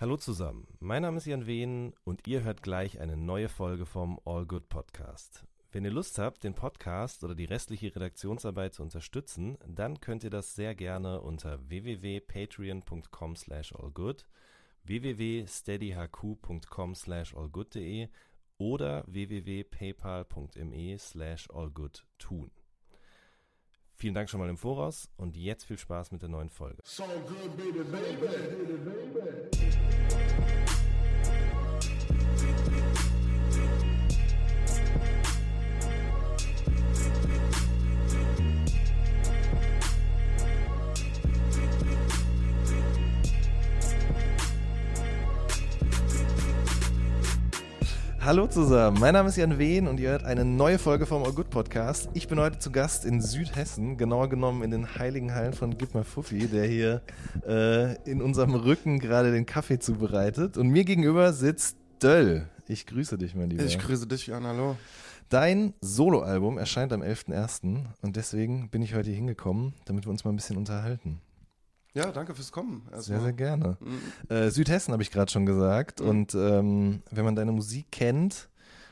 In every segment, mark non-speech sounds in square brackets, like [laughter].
Hallo zusammen, mein Name ist Jan Wehn und ihr hört gleich eine neue Folge vom All Good Podcast. Wenn ihr Lust habt, den Podcast oder die restliche Redaktionsarbeit zu unterstützen, dann könnt ihr das sehr gerne unter www.patreon.com slash allgood, www.steadyhq.com slash allgood.de oder www.paypal.me slash allgood tun. Vielen Dank schon mal im Voraus und jetzt viel Spaß mit der neuen Folge. So good, baby, baby. Hallo zusammen, mein Name ist Jan Wehn und ihr hört eine neue Folge vom All Good Podcast. Ich bin heute zu Gast in Südhessen, genauer genommen in den heiligen Hallen von Gib Fuffi, der hier äh, in unserem Rücken gerade den Kaffee zubereitet. Und mir gegenüber sitzt Döll. Ich grüße dich, mein Lieber. Ich grüße dich, Jan, hallo. Dein Soloalbum erscheint am 11.01. und deswegen bin ich heute hier hingekommen, damit wir uns mal ein bisschen unterhalten. Ja, danke fürs Kommen. Erstmal. Sehr, sehr gerne. Mhm. Äh, Südhessen habe ich gerade schon gesagt. Mhm. Und ähm, wenn man deine Musik kennt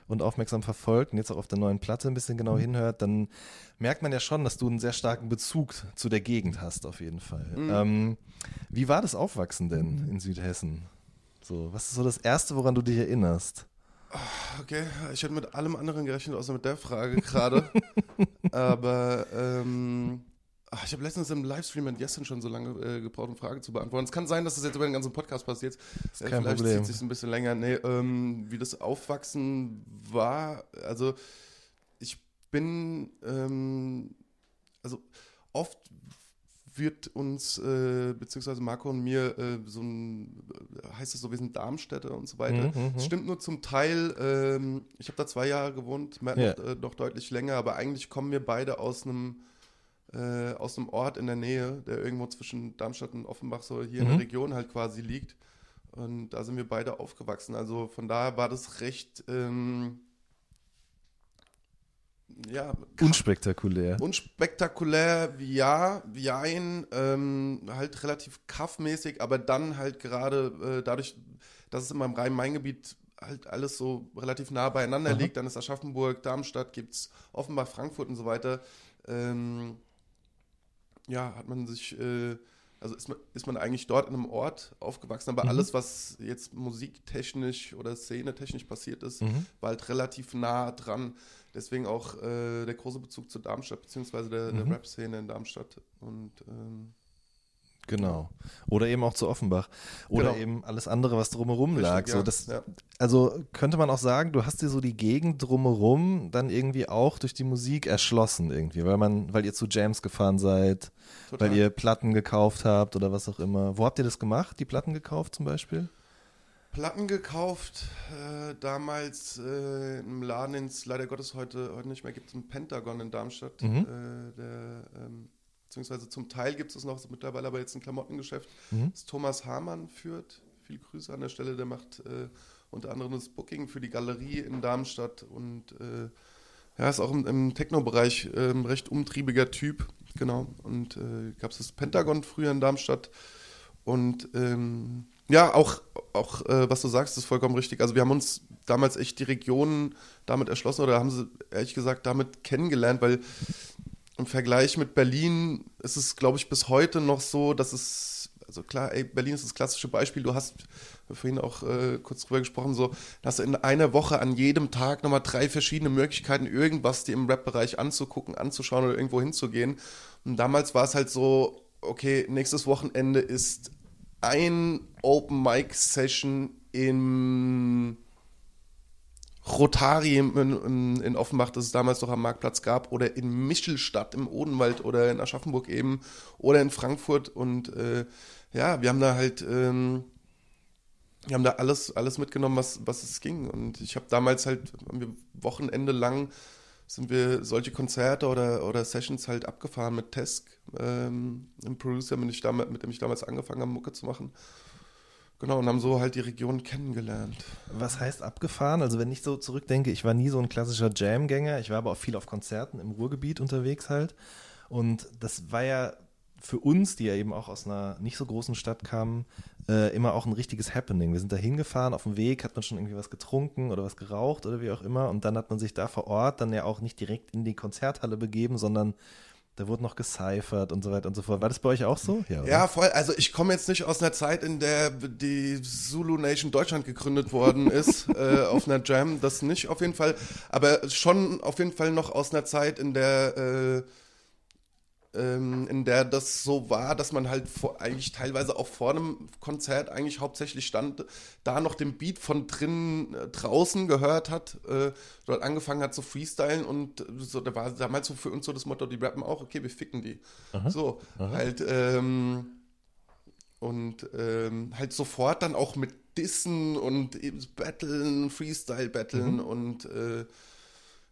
und aufmerksam verfolgt und jetzt auch auf der neuen Platte ein bisschen genau mhm. hinhört, dann merkt man ja schon, dass du einen sehr starken Bezug zu der Gegend hast, auf jeden Fall. Mhm. Ähm, wie war das Aufwachsen denn in Südhessen? So, was ist so das Erste, woran du dich erinnerst? Okay, ich hätte mit allem anderen gerechnet, außer mit der Frage gerade. [laughs] Aber ähm, Ach, ich habe letztens im Livestream mit Jessen schon so lange äh, gebraucht, um Fragen zu beantworten. Es kann sein, dass das jetzt über den ganzen Podcast passiert. Äh, vielleicht Problem. zieht sich ein bisschen länger. Nee, ähm, wie das Aufwachsen war, also ich bin, ähm, also oft wird uns, äh, beziehungsweise Marco und mir, äh, so ein, heißt es so, wir sind Darmstädter und so weiter. Mhm, mhm. das stimmt nur zum Teil. Ähm, ich habe da zwei Jahre gewohnt, Matt ja. noch, äh, noch deutlich länger, aber eigentlich kommen wir beide aus einem äh, aus einem Ort in der Nähe, der irgendwo zwischen Darmstadt und Offenbach so hier mhm. in der mhm. Region halt quasi liegt. Und da sind wir beide aufgewachsen. Also von daher war das recht ähm, ja, unspektakulär. Unspektakulär, ja, jein, ähm, halt relativ kaffmäßig, aber dann halt gerade äh, dadurch, dass es in meinem Rhein-Main-Gebiet halt alles so relativ nah beieinander Aha. liegt, dann ist Aschaffenburg, Darmstadt, gibt es Offenbach, Frankfurt und so weiter. Ähm, ja, hat man sich, äh, also ist man, ist man eigentlich dort in einem Ort aufgewachsen, aber mhm. alles, was jetzt musiktechnisch oder szenetechnisch passiert ist, mhm. war halt relativ nah dran. Deswegen auch äh, der große Bezug zu Darmstadt, beziehungsweise der, mhm. der Rap-Szene in Darmstadt. Und ähm, Genau. Oder eben auch zu Offenbach. Oder genau. eben alles andere, was drumherum Richtig, lag. So, das, ja. Also könnte man auch sagen, du hast dir so die Gegend drumherum dann irgendwie auch durch die Musik erschlossen irgendwie, weil man, weil ihr zu Jams gefahren seid, Total. weil ihr Platten gekauft habt oder was auch immer. Wo habt ihr das gemacht? Die Platten gekauft zum Beispiel? Platten gekauft, äh, damals äh, im Laden, den es leider Gottes heute, heute nicht mehr gibt, im Pentagon in Darmstadt. Mhm. Äh, der ähm, beziehungsweise zum Teil gibt es noch mittlerweile aber jetzt ein Klamottengeschäft, mhm. das Thomas Hamann führt. Viel Grüße an der Stelle, der macht äh, unter anderem das Booking für die Galerie in Darmstadt und äh, ja, ist auch im, im Techno-Bereich äh, ein recht umtriebiger Typ, genau. Und äh, gab es das Pentagon früher in Darmstadt und ähm, ja, auch, auch äh, was du sagst, ist vollkommen richtig. Also wir haben uns damals echt die Regionen damit erschlossen oder haben sie ehrlich gesagt damit kennengelernt, weil im Vergleich mit Berlin ist es, glaube ich, bis heute noch so, dass es, also klar, ey, Berlin ist das klassische Beispiel. Du hast vorhin auch äh, kurz drüber gesprochen, so, dass in einer Woche an jedem Tag nochmal drei verschiedene Möglichkeiten, irgendwas dir im Rap-Bereich anzugucken, anzuschauen oder irgendwo hinzugehen. Und damals war es halt so, okay, nächstes Wochenende ist ein Open-Mic-Session im Rotari in, in, Offenbach, das es damals noch am Marktplatz gab, oder in Michelstadt im Odenwald oder in Aschaffenburg eben oder in Frankfurt. Und äh, ja, wir haben da halt, ähm, wir haben da alles, alles mitgenommen, was, was es ging. Und ich habe damals halt, haben wir Wochenende lang sind wir solche Konzerte oder, oder Sessions halt abgefahren mit Tesk, ähm, einem Producer, mit, ich damals, mit dem ich damals angefangen habe, Mucke zu machen. Genau, und haben so halt die Region kennengelernt. Was heißt abgefahren? Also wenn ich so zurückdenke, ich war nie so ein klassischer Jam-Gänger, ich war aber auch viel auf Konzerten im Ruhrgebiet unterwegs halt. Und das war ja für uns, die ja eben auch aus einer nicht so großen Stadt kamen, äh, immer auch ein richtiges Happening. Wir sind da hingefahren, auf dem Weg hat man schon irgendwie was getrunken oder was geraucht oder wie auch immer und dann hat man sich da vor Ort dann ja auch nicht direkt in die Konzerthalle begeben, sondern da wurde noch gecyphert und so weiter und so fort. War das bei euch auch so? Ja, ja voll. Also ich komme jetzt nicht aus einer Zeit, in der die Zulu Nation Deutschland gegründet worden ist, [laughs] äh, auf einer Jam. Das nicht auf jeden Fall. Aber schon auf jeden Fall noch aus einer Zeit, in der äh, ähm, in der das so war, dass man halt vor, eigentlich teilweise auch vor einem Konzert eigentlich hauptsächlich stand, da noch den Beat von drinnen äh, draußen gehört hat, äh, dort angefangen hat zu freestylen und so, da war damals so für uns so das Motto, die rappen auch, okay, wir ficken die. Aha, so, aha. halt, ähm, und ähm, halt sofort dann auch mit Dissen und Battlen, Freestyle-Battlen mhm. und äh,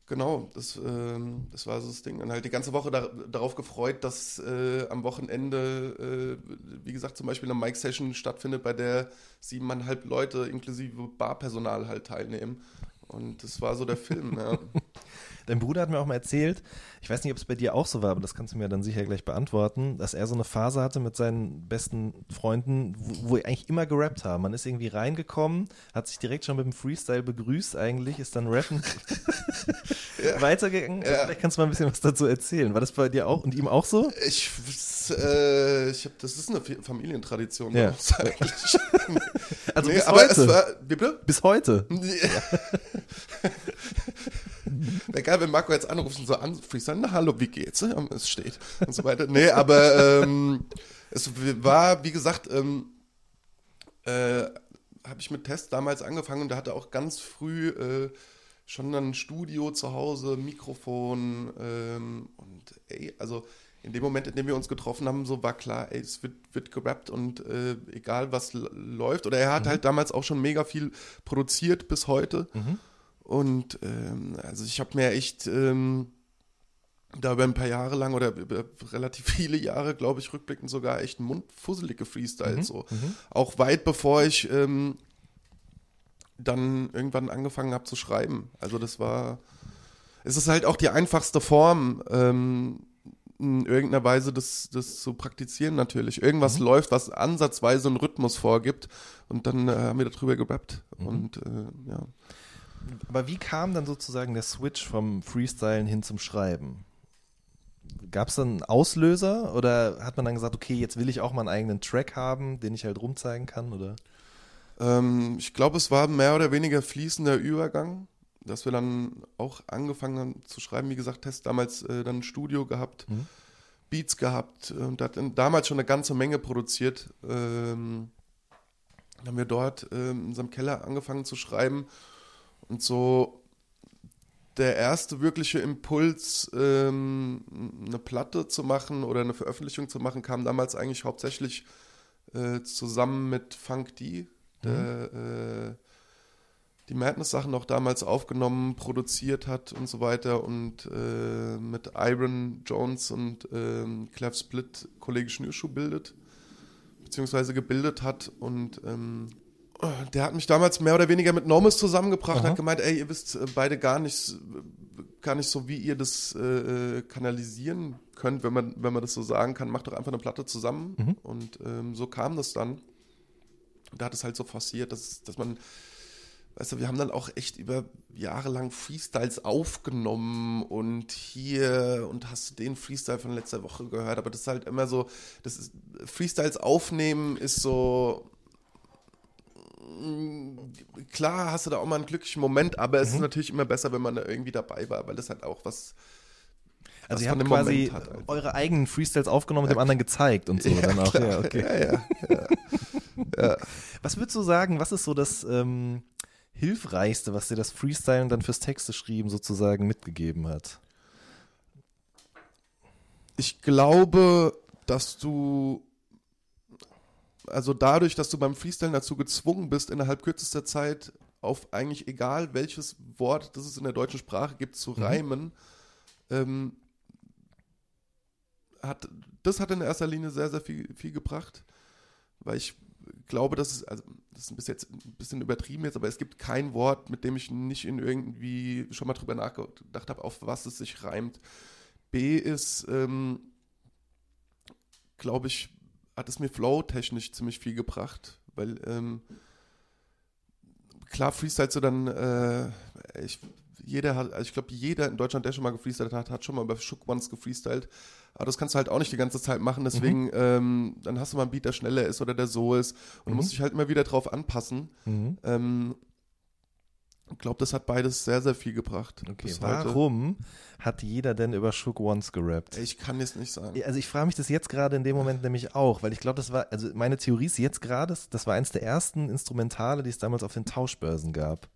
Genau, das, ähm, das war so das Ding. Und halt die ganze Woche da, darauf gefreut, dass äh, am Wochenende, äh, wie gesagt, zum Beispiel eine Mic-Session stattfindet, bei der siebeneinhalb Leute inklusive Barpersonal halt teilnehmen. Und das war so der Film, ja. [laughs] Dein Bruder hat mir auch mal erzählt, ich weiß nicht, ob es bei dir auch so war, aber das kannst du mir dann sicher gleich beantworten, dass er so eine Phase hatte mit seinen besten Freunden, wo, wo eigentlich immer gerappt haben. Man ist irgendwie reingekommen, hat sich direkt schon mit dem Freestyle begrüßt eigentlich, ist dann rappen [laughs] ja. weitergegangen. Ja. Vielleicht kannst du mal ein bisschen was dazu erzählen. War das bei dir auch und ihm auch so? Ich, äh, ich hab, das ist eine Familientradition ja. eigentlich. [laughs] also nee, bis heute. War, bis heute. [laughs] Wäre geil, wenn Marco jetzt anruft und so an, Freestyle, na hallo, wie geht's? Es steht und so weiter. Nee, aber ähm, es war, wie gesagt, ähm, äh, habe ich mit Test damals angefangen und da hatte auch ganz früh äh, schon ein Studio zu Hause, Mikrofon ähm, und ey, also in dem Moment, in dem wir uns getroffen haben, so war klar, ey, es wird, wird gerappt und äh, egal was läuft. Oder er hat mhm. halt damals auch schon mega viel produziert bis heute. Mhm. Und ähm, also ich habe mir echt ähm, da über ein paar Jahre lang oder über relativ [laughs] viele Jahre, glaube ich, rückblickend sogar echt mundfusselig gefreestylt. Mhm. So. Mhm. Auch weit bevor ich ähm, dann irgendwann angefangen habe zu schreiben. Also das war, es ist halt auch die einfachste Form, ähm, in irgendeiner Weise das, das zu praktizieren natürlich. Irgendwas mhm. läuft, was ansatzweise einen Rhythmus vorgibt und dann äh, haben wir darüber gerappt. Mhm. Und äh, ja. Aber wie kam dann sozusagen der Switch vom Freestylen hin zum Schreiben? Gab es dann einen Auslöser oder hat man dann gesagt, okay, jetzt will ich auch mal einen eigenen Track haben, den ich halt rumzeigen kann, oder? Ähm, ich glaube, es war mehr oder weniger fließender Übergang, dass wir dann auch angefangen haben zu schreiben. Wie gesagt, Test damals äh, dann ein Studio gehabt, mhm. Beats gehabt und hat damals schon eine ganze Menge produziert. Ähm, dann haben wir dort ähm, in unserem Keller angefangen zu schreiben und so der erste wirkliche Impuls, ähm, eine Platte zu machen oder eine Veröffentlichung zu machen, kam damals eigentlich hauptsächlich äh, zusammen mit Funk D, der mhm. äh, die Madness-Sachen noch damals aufgenommen, produziert hat und so weiter und äh, mit Iron Jones und ähm, Clef Split Kollege Schnürschuh bildet, beziehungsweise gebildet hat und ähm, der hat mich damals mehr oder weniger mit Normus zusammengebracht, Aha. hat gemeint, ey, ihr wisst äh, beide gar nicht, gar nicht so, wie ihr das äh, kanalisieren könnt, wenn man, wenn man das so sagen kann, macht doch einfach eine Platte zusammen. Mhm. Und ähm, so kam das dann. Da hat es halt so forciert, dass, dass man, weißt du, wir haben dann auch echt über Jahre lang Freestyles aufgenommen und hier und hast du den Freestyle von letzter Woche gehört, aber das ist halt immer so, das ist, Freestyles aufnehmen ist so, klar hast du da auch mal einen glücklichen Moment, aber es ist mhm. natürlich immer besser, wenn man da irgendwie dabei war, weil das halt auch was. Also ihr habt quasi hat, eure eigenen Freestyles aufgenommen und dem anderen gezeigt und so ja, dann auch. Klar. Ja, okay. Ja, ja, [laughs] ja, Was würdest du sagen, was ist so das ähm, Hilfreichste, was dir das Freestylen dann fürs Texte schreiben sozusagen mitgegeben hat? Ich glaube, dass du also dadurch, dass du beim Freestyle dazu gezwungen bist, innerhalb kürzester Zeit auf eigentlich egal welches Wort, das es in der deutschen Sprache gibt, zu mhm. reimen, ähm, hat, das hat in erster Linie sehr, sehr viel, viel gebracht, weil ich glaube, dass es, also das ist bis jetzt ein bisschen übertrieben jetzt, aber es gibt kein Wort, mit dem ich nicht in irgendwie schon mal drüber nachgedacht habe, auf was es sich reimt. B ist, ähm, glaube ich, hat es mir flow-technisch ziemlich viel gebracht, weil ähm, klar freestylst du dann, äh, ich, jeder hat, also ich glaube, jeder in Deutschland, der schon mal gefreestylt hat, hat schon mal über Shook Ones gefreestylt. Aber das kannst du halt auch nicht die ganze Zeit machen, deswegen, mhm. ähm, dann hast du mal einen Beat, der schneller ist oder der so ist. Und mhm. du musst dich halt immer wieder drauf anpassen. Mhm. Ähm, ich glaube, das hat beides sehr, sehr viel gebracht. Okay, warum hat jeder denn über Shook Ones gerappt? Ich kann es nicht sagen. Also ich frage mich das jetzt gerade in dem Moment nämlich auch, weil ich glaube, das war, also meine Theorie ist jetzt gerade, das war eins der ersten Instrumentale, die es damals auf den Tauschbörsen gab.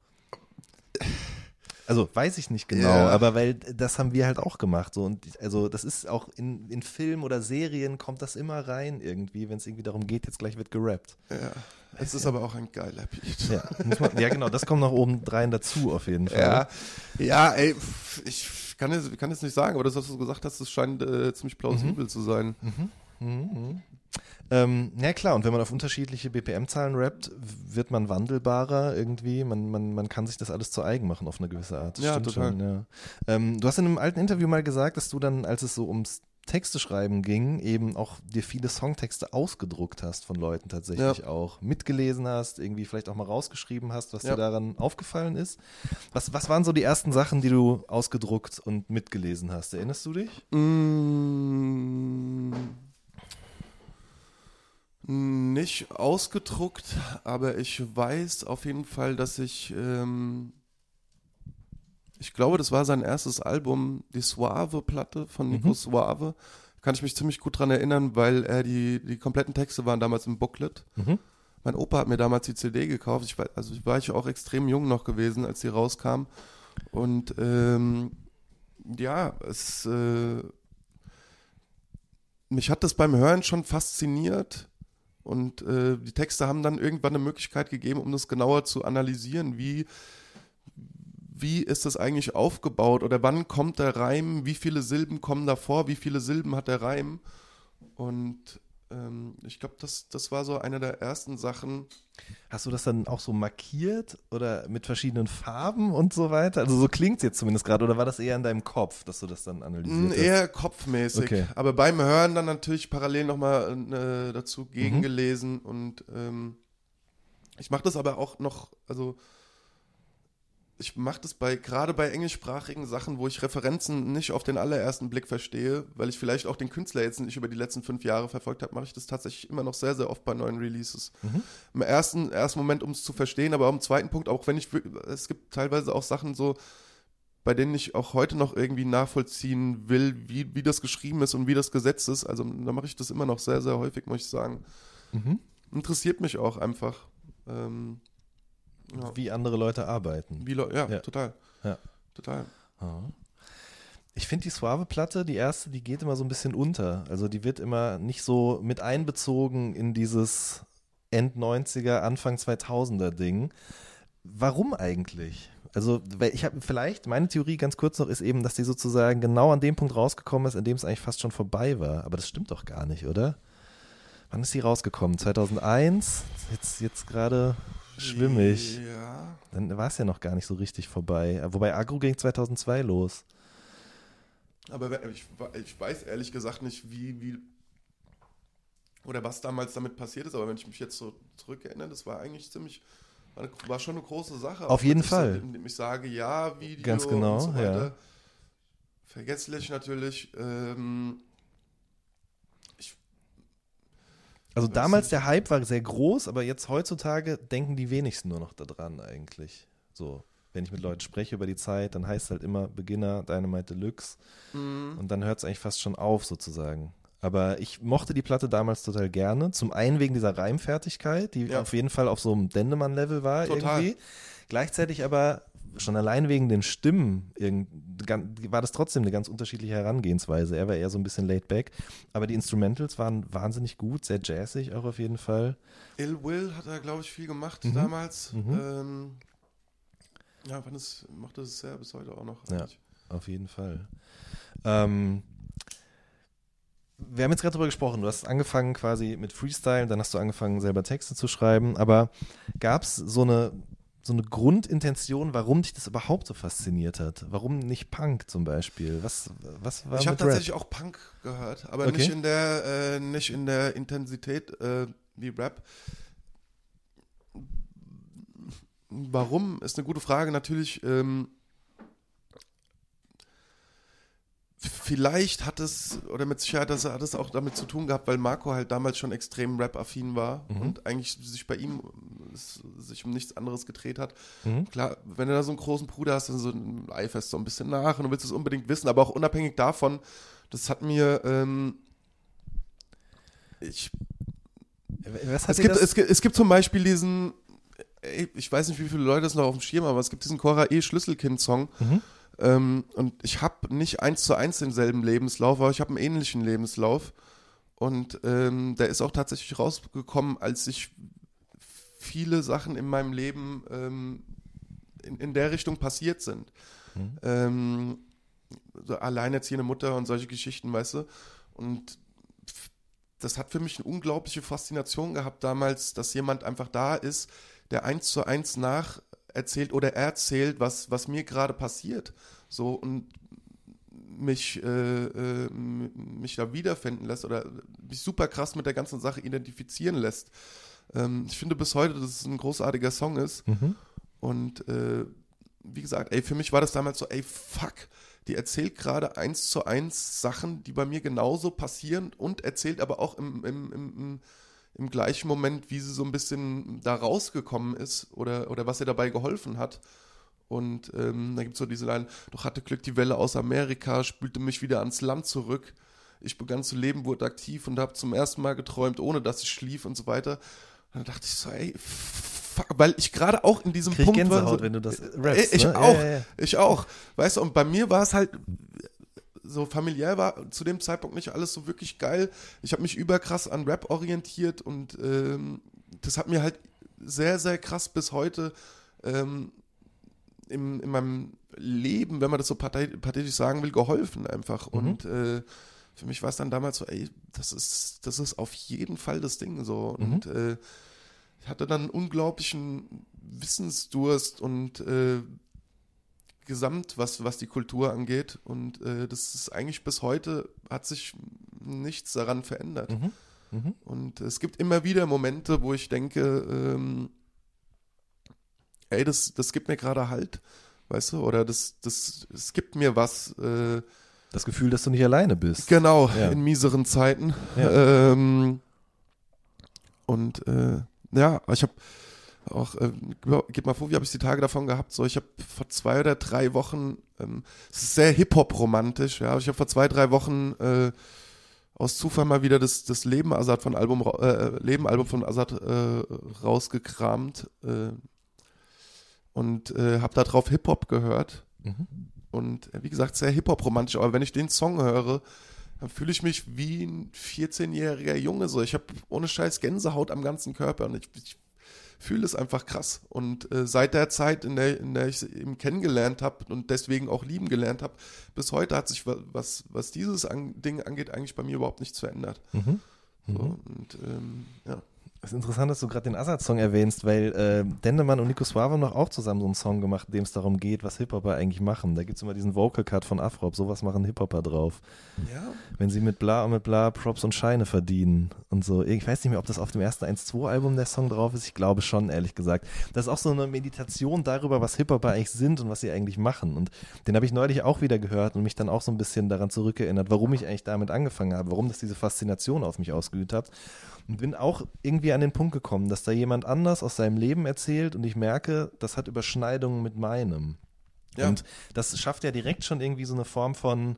Also weiß ich nicht genau, yeah. aber weil das haben wir halt auch gemacht. So und also das ist auch in, in Filmen oder Serien kommt das immer rein irgendwie, wenn es irgendwie darum geht, jetzt gleich wird gerappt. Ja. Es ist aber auch ein geiler Beat. Ja, man, ja, genau, das kommt noch oben drein dazu auf jeden Fall. Ja, ja ey, ich kann jetzt, kann jetzt nicht sagen, aber das, was du gesagt hast, das scheint äh, ziemlich plausibel mhm. zu sein. Mhm. mhm. Ähm, ja klar, und wenn man auf unterschiedliche BPM-Zahlen rappt, wird man wandelbarer irgendwie. Man, man, man kann sich das alles zu eigen machen auf eine gewisse Art. Das ja, total. Schon, ja. Ähm, du hast in einem alten Interview mal gesagt, dass du dann, als es so ums Texte schreiben ging, eben auch dir viele Songtexte ausgedruckt hast von Leuten tatsächlich ja. auch, mitgelesen hast, irgendwie vielleicht auch mal rausgeschrieben hast, was ja. dir daran aufgefallen ist. Was, was waren so die ersten Sachen, die du ausgedruckt und mitgelesen hast? Erinnerst du dich? Mmh nicht ausgedruckt, aber ich weiß auf jeden Fall, dass ich, ähm, ich glaube, das war sein erstes Album, die Suave-Platte von Nico mhm. Suave. Kann ich mich ziemlich gut dran erinnern, weil er die, die kompletten Texte waren damals im Booklet. Mhm. Mein Opa hat mir damals die CD gekauft. Ich war, also war ich auch extrem jung noch gewesen, als die rauskam. Und ähm, ja, es äh, mich hat das beim Hören schon fasziniert und äh, die Texte haben dann irgendwann eine Möglichkeit gegeben, um das genauer zu analysieren. Wie, wie ist das eigentlich aufgebaut oder wann kommt der Reim? Wie viele Silben kommen davor? Wie viele Silben hat der Reim? Und ähm, ich glaube, das, das war so eine der ersten Sachen. Hast du das dann auch so markiert oder mit verschiedenen Farben und so weiter? Also so klingt es jetzt zumindest gerade, oder war das eher in deinem Kopf, dass du das dann analysiert hast? Eher kopfmäßig. Okay. Aber beim Hören dann natürlich parallel nochmal äh, dazu mhm. gegengelesen mhm. und ähm, ich mache das aber auch noch, also ich mache das bei gerade bei englischsprachigen Sachen, wo ich Referenzen nicht auf den allerersten Blick verstehe, weil ich vielleicht auch den Künstler jetzt nicht über die letzten fünf Jahre verfolgt habe, mache ich das tatsächlich immer noch sehr, sehr oft bei neuen Releases. Mhm. Im ersten, ersten Moment, um es zu verstehen, aber am zweiten Punkt, auch wenn ich, es gibt teilweise auch Sachen so, bei denen ich auch heute noch irgendwie nachvollziehen will, wie, wie das geschrieben ist und wie das gesetzt ist. Also da mache ich das immer noch sehr, sehr häufig, muss ich sagen. Mhm. Interessiert mich auch einfach. Ähm, ja. wie andere Leute arbeiten. Wie Le ja, ja, total. Ja. Total. Ich finde die Suave-Platte, die erste, die geht immer so ein bisschen unter. Also die wird immer nicht so mit einbezogen in dieses End-90er, Anfang 2000er Ding. Warum eigentlich? Also, ich habe vielleicht, meine Theorie ganz kurz noch ist eben, dass die sozusagen genau an dem Punkt rausgekommen ist, an dem es eigentlich fast schon vorbei war. Aber das stimmt doch gar nicht, oder? Wann ist die rausgekommen? 2001? Jetzt, jetzt gerade schwimmig. Ja. Dann war es ja noch gar nicht so richtig vorbei. Wobei Agro ging 2002 los. Aber ich, ich weiß ehrlich gesagt nicht, wie, wie oder was damals damit passiert ist, aber wenn ich mich jetzt so zurückerinnere, das war eigentlich ziemlich, war schon eine große Sache. Auf jeden Fall. Ich, indem ich sage, ja, Video Ganz genau, und so weiter. Ja. Vergesslich natürlich. Ähm, Also damals der Hype war sehr groß, aber jetzt heutzutage denken die wenigsten nur noch daran eigentlich. So, wenn ich mit Leuten spreche über die Zeit, dann heißt es halt immer Beginner, Dynamite Deluxe. Mhm. Und dann hört es eigentlich fast schon auf sozusagen. Aber ich mochte die Platte damals total gerne. Zum einen wegen dieser Reimfertigkeit, die ja. auf jeden Fall auf so einem Dendemann-Level war total. irgendwie. Gleichzeitig aber schon allein wegen den Stimmen war das trotzdem eine ganz unterschiedliche Herangehensweise. Er war eher so ein bisschen laid back, aber die Instrumentals waren wahnsinnig gut, sehr jazzig auch auf jeden Fall. Ill Will hat er, glaube ich, viel gemacht mhm. damals. Mhm. Ähm, ja, fand es, macht es sehr bis heute auch noch. Eigentlich. Ja, auf jeden Fall. Ähm, wir haben jetzt gerade darüber gesprochen, du hast angefangen quasi mit Freestyle, dann hast du angefangen selber Texte zu schreiben, aber gab es so eine so eine Grundintention, warum dich das überhaupt so fasziniert hat? Warum nicht Punk zum Beispiel? Was, was war Ich habe tatsächlich auch Punk gehört, aber Okay. nicht in der äh, nicht in der Intensität äh, wie Rap. Warum ist eine gute Frage. Natürlich. Ähm, Vielleicht hat es, oder mit Sicherheit das, hat es auch damit zu tun gehabt, weil Marco halt damals schon extrem Rap-affin war Mhm. und eigentlich sich bei ihm sich um nichts anderes gedreht hat. Mhm. Klar, wenn du da so einen großen Bruder hast, dann so eiferst so ein bisschen nach und du willst es unbedingt wissen, aber auch unabhängig davon, das hat mir, ähm, ich, Was hat es gibt, das? es, gibt, es gibt zum Beispiel diesen, ich weiß nicht, wie viele Leute das noch auf dem Schirm haben, aber es gibt diesen Cora E. Schlüsselkind-Song. Mhm. Ähm, und ich habe nicht eins zu eins denselben Lebenslauf, aber ich habe einen ähnlichen Lebenslauf. Und ähm, der ist auch tatsächlich rausgekommen, als ich viele Sachen in meinem Leben ähm, in, in der Richtung passiert sind. Mhm. Ähm, so alleinerziehende Mutter und solche Geschichten, weißt du. Und das hat für mich eine unglaubliche Faszination gehabt damals, dass jemand einfach da ist, der eins zu eins nach erzählt oder erzählt, was, was mir gerade passiert. So und mich, äh, äh, mich da wiederfinden lässt oder mich super krass mit der ganzen Sache identifizieren lässt. Ähm, ich finde bis heute, dass es ein großartiger Song ist. Mhm. Und äh, wie gesagt, ey, für mich war das damals so, ey, fuck, die erzählt gerade eins zu eins Sachen, die bei mir genauso passieren und erzählt aber auch im, im, im, im, im gleichen Moment, wie sie so ein bisschen da rausgekommen ist oder, oder was ihr dabei geholfen hat. Und ähm, da gibt es so diese Line, doch hatte Glück die Welle aus Amerika, spülte mich wieder ans Land zurück. Ich begann zu leben, wurde aktiv und habe zum ersten Mal geträumt, ohne dass ich schlief und so weiter. Und dann dachte ich so, ey, fuck, weil ich gerade auch in diesem Krieg Punkt Gänsehaut, war. So, wenn du das Ey, rappst. ich ne? auch, Ja, ja, ja. ich auch. Weißt du, und bei mir war es halt so familiär war zu dem Zeitpunkt nicht alles so wirklich geil. Ich habe mich überkrass an Rap orientiert und ähm, das hat mir halt sehr, sehr krass bis heute ähm, im, in meinem Leben, wenn man das so pathe- pathetisch sagen will, geholfen einfach. Mhm. Und äh, für mich war es dann damals so, ey, das ist, das ist auf jeden Fall das Ding so. Mhm. Und äh, ich hatte dann einen unglaublichen Wissensdurst und äh, gesamt, was, was die Kultur angeht. Und äh, das ist eigentlich bis heute, hat sich nichts daran verändert. Mhm. Mhm. Und es gibt immer wieder Momente, wo ich denke, ähm, ey, das, das gibt mir gerade Halt, weißt du, oder das, das, es gibt mir was, äh, Das Gefühl, dass du nicht alleine bist. genau, Ja. in mieseren Zeiten. Ja. Ähm, und äh, ja, ich habe auch, äh, gib mal vor, wie habe ich die Tage davon gehabt? So, ich habe vor zwei oder drei Wochen, ähm, es ist sehr Hip-Hop-romantisch, ja, ich habe vor zwei, drei Wochen äh, aus Zufall mal wieder das, das Leben Azad von Album, ra- äh, Leben Album von Azad äh, rausgekramt äh, und äh, habe darauf Hip-Hop gehört Mhm. und äh, wie gesagt, sehr Hip-Hop-romantisch, aber wenn ich den Song höre, dann fühle ich mich wie ein 14-jähriger Junge. So, ich habe ohne Scheiß Gänsehaut am ganzen Körper und ich, ich fühle es einfach krass. Und äh, seit der Zeit, in der, in der ich ihn kennengelernt habe und deswegen auch lieben gelernt habe, bis heute hat sich wa- was, was dieses an, Ding angeht, eigentlich bei mir überhaupt nichts verändert. Mhm. So, Mhm. und ähm, ja. Es ist interessant, dass du gerade den Assad-Song erwähnst, weil äh, Dendemann und Nico Suave haben doch auch zusammen so einen Song gemacht, in dem es darum geht, was Hip-Hopper eigentlich machen. Da gibt es immer diesen Vocal-Cut von Afrop, sowas machen Hip-Hopper drauf. ja. Wenn sie mit bla und mit bla Props und Scheine verdienen und so. Ich weiß nicht mehr, ob das auf dem ersten 1-2-Album der Song drauf ist. Ich glaube schon, ehrlich gesagt. Das ist auch so eine Meditation darüber, was Hip-Hopper eigentlich sind und was sie eigentlich machen. Und den habe ich neulich auch wieder gehört und mich dann auch so ein bisschen daran zurückerinnert, warum ich eigentlich damit angefangen habe, warum das diese Faszination auf mich ausgeübt hat. Und bin auch irgendwie an den Punkt gekommen, dass da jemand anders aus seinem Leben erzählt und ich merke, das hat Überschneidungen mit meinem. Ja. Und das schafft ja direkt schon irgendwie so eine Form von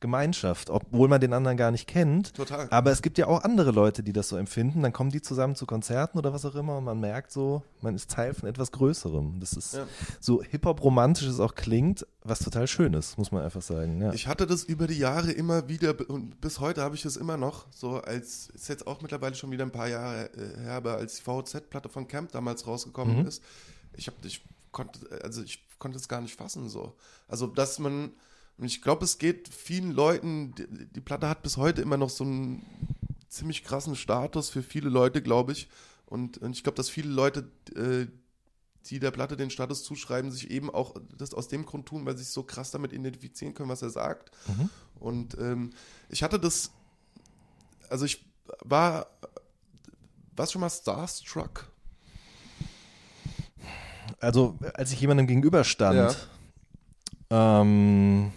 Gemeinschaft, obwohl man den anderen gar nicht kennt. Total. Aber es gibt ja auch andere Leute, die das so empfinden. Dann kommen die zusammen zu Konzerten oder was auch immer und man merkt so, man ist Teil von etwas Größerem. Das ist Ja. so Hip-Hop-romantisch es auch klingt, was total schön ist, muss man einfach sagen. Ja. Ich hatte das über die Jahre immer wieder und bis heute habe ich es immer noch. So als ist jetzt auch mittlerweile schon wieder ein paar Jahre äh, her, aber als die VZ-Platte von Camp damals rausgekommen Mhm. ist, ich habe, ich konnte, also ich konnte es gar nicht fassen so. Also dass man, und ich glaube, es geht vielen Leuten. Die, die Platte hat bis heute immer noch so einen ziemlich krassen Status für viele Leute, glaube ich. Und, und ich glaube, dass viele Leute äh, die der Platte den Status zuschreiben, sich eben auch das aus dem Grund tun, weil sie sich so krass damit identifizieren können, was er sagt. Mhm. Und ähm, ich hatte das, also ich war, warst schon mal Starstruck? Also, als ich jemandem gegenüberstand, ähm,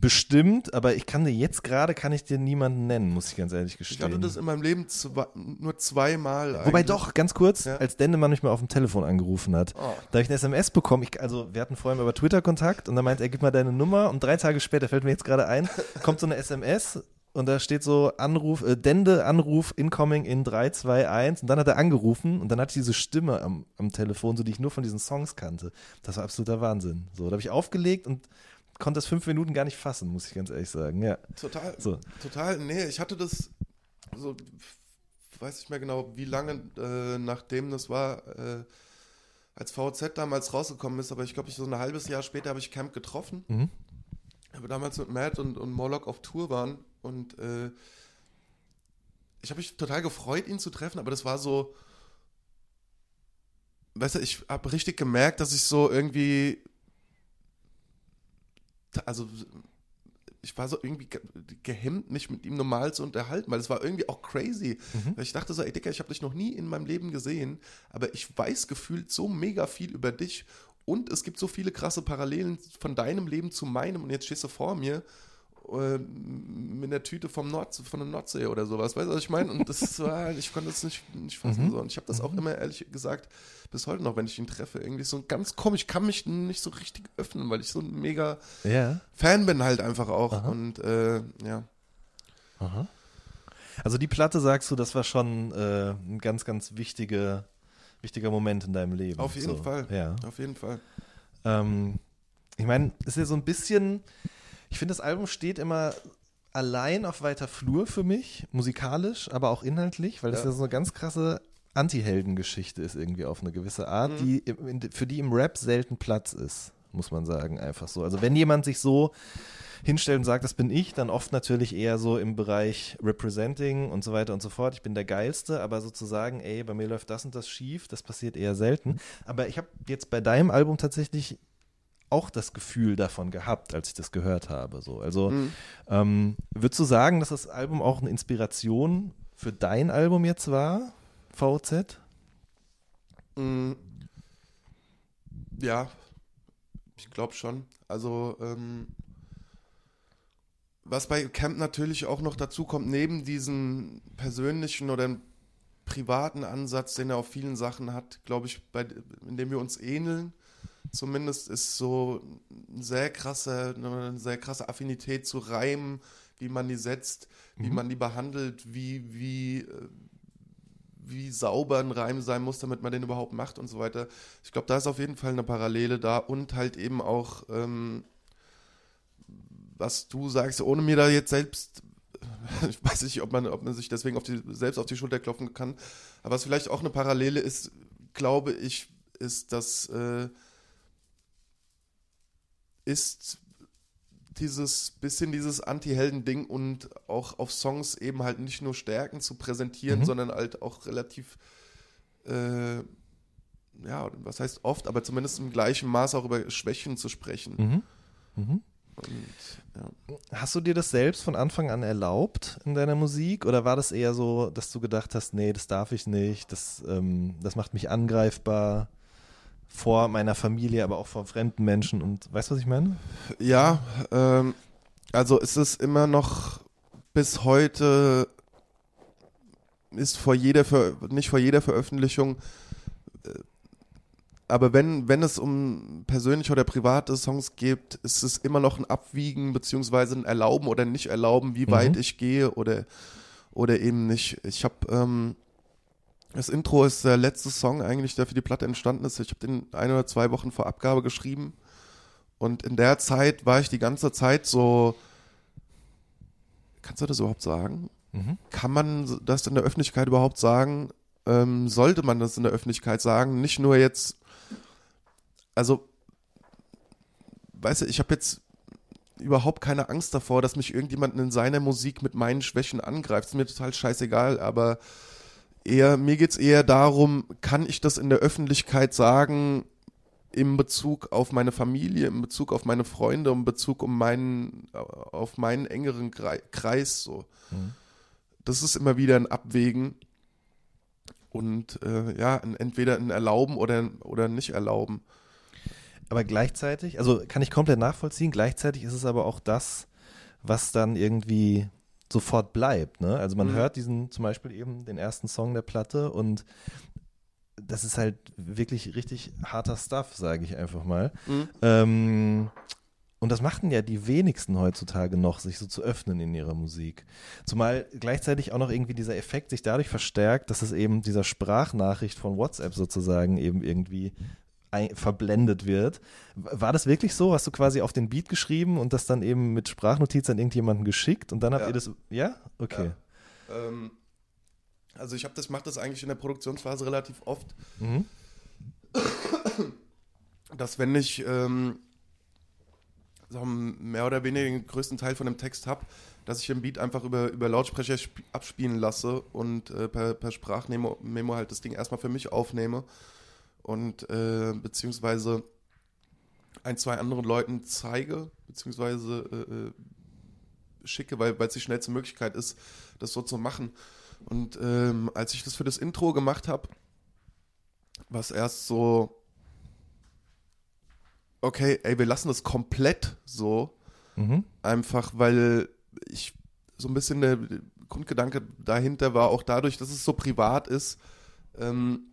bestimmt, aber ich kann dir jetzt gerade, kann ich dir niemanden nennen, muss ich ganz ehrlich Ich gestehen. hatte das in meinem Leben zwei, nur zweimal. Wobei eigentlich. doch, ganz kurz, Ja. als Dendemann mich mal auf dem Telefon angerufen hat, Oh. da habe ich eine SMS bekommen. Ich, also wir hatten vorhin über Twitter Kontakt und dann meint er, gib mal deine Nummer und drei Tage später, fällt mir jetzt gerade ein, [laughs] kommt so eine SMS und da steht so Anruf, äh, Dende, Anruf, incoming in 321 und dann hat er angerufen und dann hatte ich diese Stimme am, am Telefon, so die ich nur von diesen Songs kannte. Das war absoluter Wahnsinn. So, da habe ich aufgelegt und konnte das fünf Minuten gar nicht fassen, muss ich ganz ehrlich sagen. Ja, Total. so. Total, nee, ich hatte das so, weiß nicht mehr genau, wie lange äh, nachdem das war, äh, als VZ damals rausgekommen ist, aber ich glaube, ich so ein halbes Jahr später habe ich Camp getroffen. Mhm. Aber damals mit Matt und, und Morlock auf Tour waren und äh, ich habe mich total gefreut, ihn zu treffen, aber das war so, weißt du, ich habe richtig gemerkt, dass ich so irgendwie, also ich war so irgendwie ge gehemmt, mich mit ihm normal zu unterhalten, weil es war irgendwie auch crazy. Weil ich dachte so, ey Dicker, ich habe dich noch nie in meinem Leben gesehen, aber ich weiß gefühlt so mega viel über dich und es gibt so viele krasse Parallelen von deinem Leben zu meinem und jetzt stehst du vor mir äh, mit einer Tüte vom Nord, von der Nordsee oder sowas, weißt du, was ich meine? Und das [laughs] war, ich konnte das nicht, nicht fassen. So. Und ich habe das auch immer ehrlich gesagt, bis heute noch, wenn ich ihn treffe, irgendwie so ganz komisch, ich kann mich nicht so richtig öffnen, weil ich so ein mega Ja. Fan bin halt einfach auch. Und äh, ja. Aha. Also die Platte sagst du, das war schon äh, ein ganz, ganz wichtige, wichtiger Moment in deinem Leben. Auf jeden so. Fall. Ja. Auf jeden Fall. Ähm, ich meine, es ist ja so ein bisschen, ich finde, das Album steht immer allein auf weiter Flur für mich, musikalisch, aber auch inhaltlich, weil das Ja. ja so eine ganz krasse Anti-Helden-Geschichte ist irgendwie auf eine gewisse Art, Mhm. die im- für die im Rap selten Platz ist, muss man sagen, einfach so. Also wenn jemand sich so hinstellt und sagt, das bin ich, dann oft natürlich eher so im Bereich Representing und so weiter und so fort. Ich bin der Geilste, aber sozusagen, ey, bei mir läuft das und das schief, das passiert eher selten. Aber ich habe jetzt bei deinem Album tatsächlich auch das Gefühl davon gehabt, als ich das gehört habe. So. Also Mhm. ähm, würdest du sagen, dass das Album auch eine Inspiration für dein Album jetzt war, VZ? Mm. Ja, ich glaube schon. Also, ähm, was bei Camp natürlich auch noch dazu kommt, neben diesem persönlichen oder privaten Ansatz, den er auf vielen Sachen hat, glaube ich, bei, in dem wir uns ähneln, zumindest ist so eine sehr krasse, eine sehr krasse Affinität zu Reimen, wie man die setzt, wie man die behandelt, wie, wie, äh, wie sauber ein Reim sein muss, damit man den überhaupt macht und so weiter. Ich glaube, da ist auf jeden Fall eine Parallele da und halt eben auch, ähm, was du sagst, ohne mir da jetzt selbst, [laughs] ich weiß nicht, ob man, ob man sich deswegen auf die, selbst auf die Schulter klopfen kann, aber was vielleicht auch eine Parallele ist, glaube ich, ist, dass äh, ist dieses bisschen dieses Anti-Helden-Ding und auch auf Songs eben halt nicht nur Stärken zu präsentieren, Mhm. sondern halt auch relativ, äh, ja, was heißt oft, aber zumindest im gleichen Maß auch über Schwächen zu sprechen. Mhm. Mhm. Und, ja. Hast du dir das selbst von Anfang an erlaubt in deiner Musik oder war das eher so, dass du gedacht hast, nee, das darf ich nicht, das, ähm, das macht mich angreifbar vor meiner Familie, aber auch vor fremden Menschen und weißt du, was ich meine? Ja, ähm, also es ist immer noch bis heute ist vor jeder Ver nicht vor jeder Veröffentlichung, äh, aber wenn wenn es um persönliche oder private Songs geht, ist es immer noch ein Abwiegen beziehungsweise ein Erlauben oder nicht Erlauben, wie Mhm. weit ich gehe oder oder eben nicht. Ich habe ähm, das Intro ist der letzte Song eigentlich, der für die Platte entstanden ist. Ich habe den ein oder zwei Wochen vor Abgabe geschrieben. Und in der Zeit war ich die ganze Zeit so. Kannst du das überhaupt sagen? Mhm. Kann man das in der Öffentlichkeit überhaupt sagen? Ähm, sollte man das in der Öffentlichkeit sagen? Nicht nur jetzt. Also, weißt du, ich habe jetzt überhaupt keine Angst davor, dass mich irgendjemand in seiner Musik mit meinen Schwächen angreift. Ist mir total scheißegal, aber eher, mir geht's eher darum, kann ich das in der Öffentlichkeit sagen, in Bezug auf meine Familie, in Bezug auf meine Freunde, in Bezug um meinen, auf meinen engeren Kreis, so. Mhm. Das ist immer wieder ein Abwägen und äh, ja, entweder ein Erlauben oder, oder nicht erlauben. Aber gleichzeitig, also kann ich komplett nachvollziehen, gleichzeitig ist es aber auch das, was dann irgendwie sofort bleibt. Ne? Also man mhm. hört diesen zum Beispiel eben den ersten Song der Platte und das ist halt wirklich richtig harter Stuff, sage ich einfach mal. Mhm. Ähm, und das machten ja die wenigsten heutzutage noch, sich so zu öffnen in ihrer Musik. Zumal gleichzeitig auch noch irgendwie dieser Effekt sich dadurch verstärkt, dass es eben dieser Sprachnachricht von WhatsApp sozusagen eben irgendwie verblendet wird. War das wirklich so? Hast du quasi auf den Beat geschrieben und das dann eben mit Sprachnotiz an irgendjemanden geschickt und dann habt ja. ihr das. Ja? Okay. Ja. Ähm, also ich habe das, mache das eigentlich in der Produktionsphase relativ oft. Mhm. Dass wenn ich ähm, so mehr oder weniger den größten Teil von dem Text habe, dass ich den Beat einfach über, über Lautsprecher abspielen lasse und äh, per, per Sprachmemo Memo halt das Ding erstmal für mich aufnehme und äh, beziehungsweise ein, zwei anderen Leuten zeige, beziehungsweise äh, äh schicke, weil es die schnellste Möglichkeit ist, das so zu machen. Und ähm, als ich das für das Intro gemacht habe, war es erst so, okay, ey, wir lassen das komplett so. Mhm. Einfach, weil ich so ein bisschen der Grundgedanke dahinter war, auch dadurch, dass es so privat ist, ähm,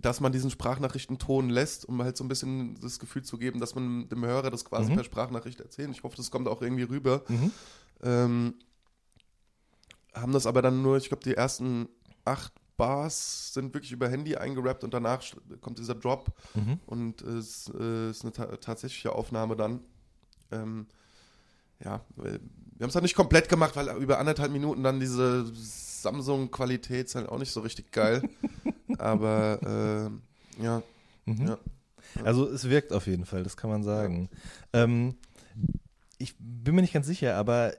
dass man diesen Sprachnachrichtenton lässt, um halt so ein bisschen das Gefühl zu geben, dass man dem Hörer das quasi mhm. per Sprachnachricht erzählt. Ich hoffe, das kommt auch irgendwie rüber. Mhm. Ähm, haben das aber dann nur, ich glaube, die ersten acht Bars sind wirklich über Handy eingerappt und danach kommt dieser Drop mhm. und es äh, ist eine ta tatsächliche Aufnahme dann. Ähm, ja, wir haben es halt nicht komplett gemacht, weil über anderthalb Minuten dann diese Samsung-Qualität ist halt auch nicht so richtig geil. [laughs] Aber [laughs] äh, ja, mhm. ja, Also es wirkt auf jeden Fall, das kann man sagen. Ja. Ähm, ich bin mir nicht ganz sicher, aber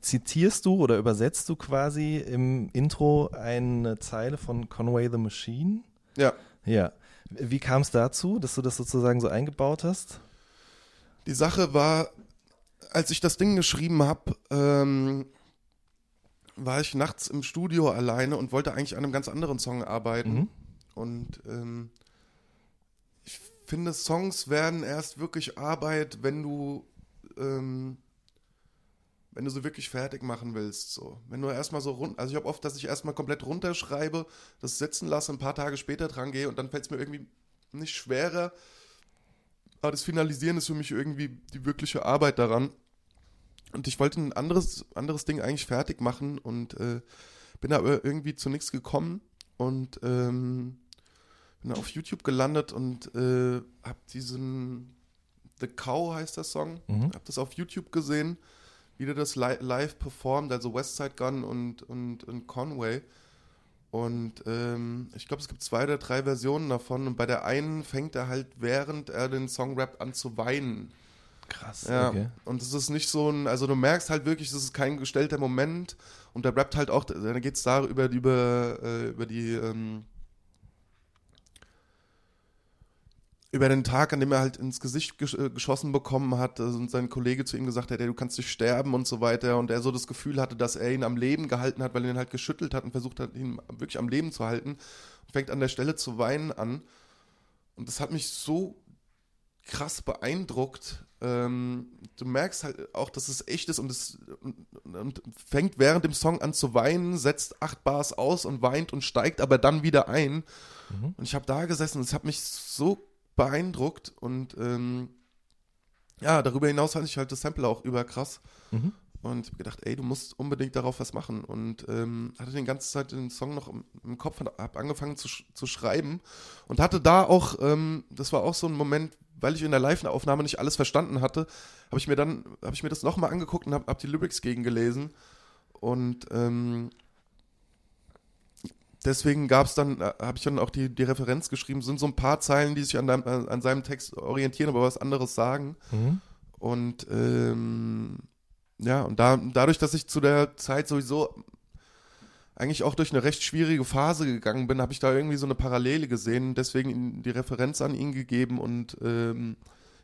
zitierst du oder übersetzt du quasi im Intro eine Zeile von Conway the Machine? Ja. Ja. Wie kam es dazu, dass du das sozusagen so eingebaut hast? Die Sache war, als ich das Ding geschrieben habe, ähm, war ich nachts im Studio alleine und wollte eigentlich an einem ganz anderen Song arbeiten. Mhm. Und ähm, ich finde, Songs werden erst wirklich Arbeit, wenn du ähm, wenn du sie wirklich fertig machen willst. So. Wenn du erstmal so rund, also ich habe oft, dass ich erstmal komplett runterschreibe, das setzen lasse, ein paar Tage später dran gehe und dann fällt es mir irgendwie nicht schwerer. Aber das Finalisieren ist für mich irgendwie die wirkliche Arbeit daran. Und ich wollte ein anderes, anderes Ding eigentlich fertig machen und äh, bin aber irgendwie zu nichts gekommen und ähm, bin auf YouTube gelandet und äh, habe diesen The Cow heißt der Song, mhm. habe das auf YouTube gesehen wie der das li live performt, also Westside Gun und, und, und Conway. Und ähm, ich glaube, es gibt zwei oder drei Versionen davon. Und bei der einen fängt er halt, während er den Song rappt, an zu weinen. Krass, ja. okay. Und es ist nicht so ein, also du merkst halt wirklich, das ist kein gestellter Moment. Und der rappt halt auch, da geht es da über, über, äh, über die ähm, über den Tag, an dem er halt ins Gesicht gesch äh, geschossen bekommen hat also, und sein Kollege zu ihm gesagt hat, hey, du kannst nicht sterben und so weiter und er so das Gefühl hatte, dass er ihn am Leben gehalten hat, weil er ihn halt geschüttelt hat und versucht hat, ihn wirklich am Leben zu halten und fängt an der Stelle zu weinen an und das hat mich so krass beeindruckt. Ähm, du merkst halt auch, dass es echt ist und es und, und fängt während dem Song an zu weinen, setzt acht Bars aus und weint und steigt aber dann wieder ein. Mhm. Und ich habe da gesessen und es hat mich so beeindruckt und ähm, ja, darüber hinaus fand ich halt das Sample auch überkrass. Mhm. Und ich habe gedacht, ey, du musst unbedingt darauf was machen. Und ähm, hatte die ganze Zeit den Song noch im, im Kopf, habe angefangen zu, zu schreiben und hatte da auch, ähm, das war auch so ein Moment, weil ich in der Live-Aufnahme nicht alles verstanden hatte, habe ich mir dann, habe ich mir das nochmal angeguckt und habe hab die Lyrics gegengelesen. Und ähm, deswegen gab es dann, äh, habe ich dann auch die, die Referenz geschrieben, sind so ein paar Zeilen, die sich an, deinem, äh, an seinem Text orientieren, aber was anderes sagen. Mhm. Und ähm, ja, und da, dadurch, dass ich zu der Zeit sowieso eigentlich auch durch eine recht schwierige Phase gegangen bin, habe ich da irgendwie so eine Parallele gesehen, deswegen die Referenz an ihn gegeben und ähm,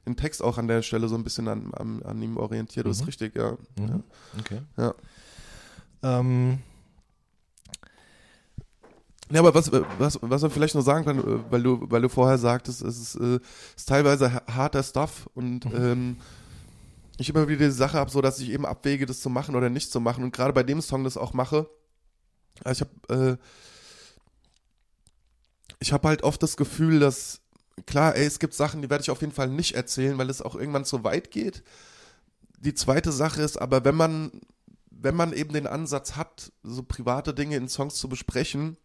den Text auch an der Stelle so ein bisschen an, an, an ihm orientiert. Das ist Mhm. richtig, ja. Mhm. Okay. Ja. Ähm, Ja, aber was, was, was man vielleicht noch sagen kann, äh, weil du, weil du vorher sagtest, es ist, äh, ist teilweise ha- harter Stuff und Mhm. ähm, ich immer wieder die Sache habe, so dass ich eben abwäge, das zu machen oder nicht zu machen und gerade bei dem Song das auch mache. Also ich habe äh, ich habe halt oft das Gefühl, dass klar, ey, es gibt Sachen, die werde ich auf jeden Fall nicht erzählen, weil es auch irgendwann zu weit geht. Die zweite Sache ist aber, wenn man wenn man eben den Ansatz hat, so private Dinge in Songs zu besprechen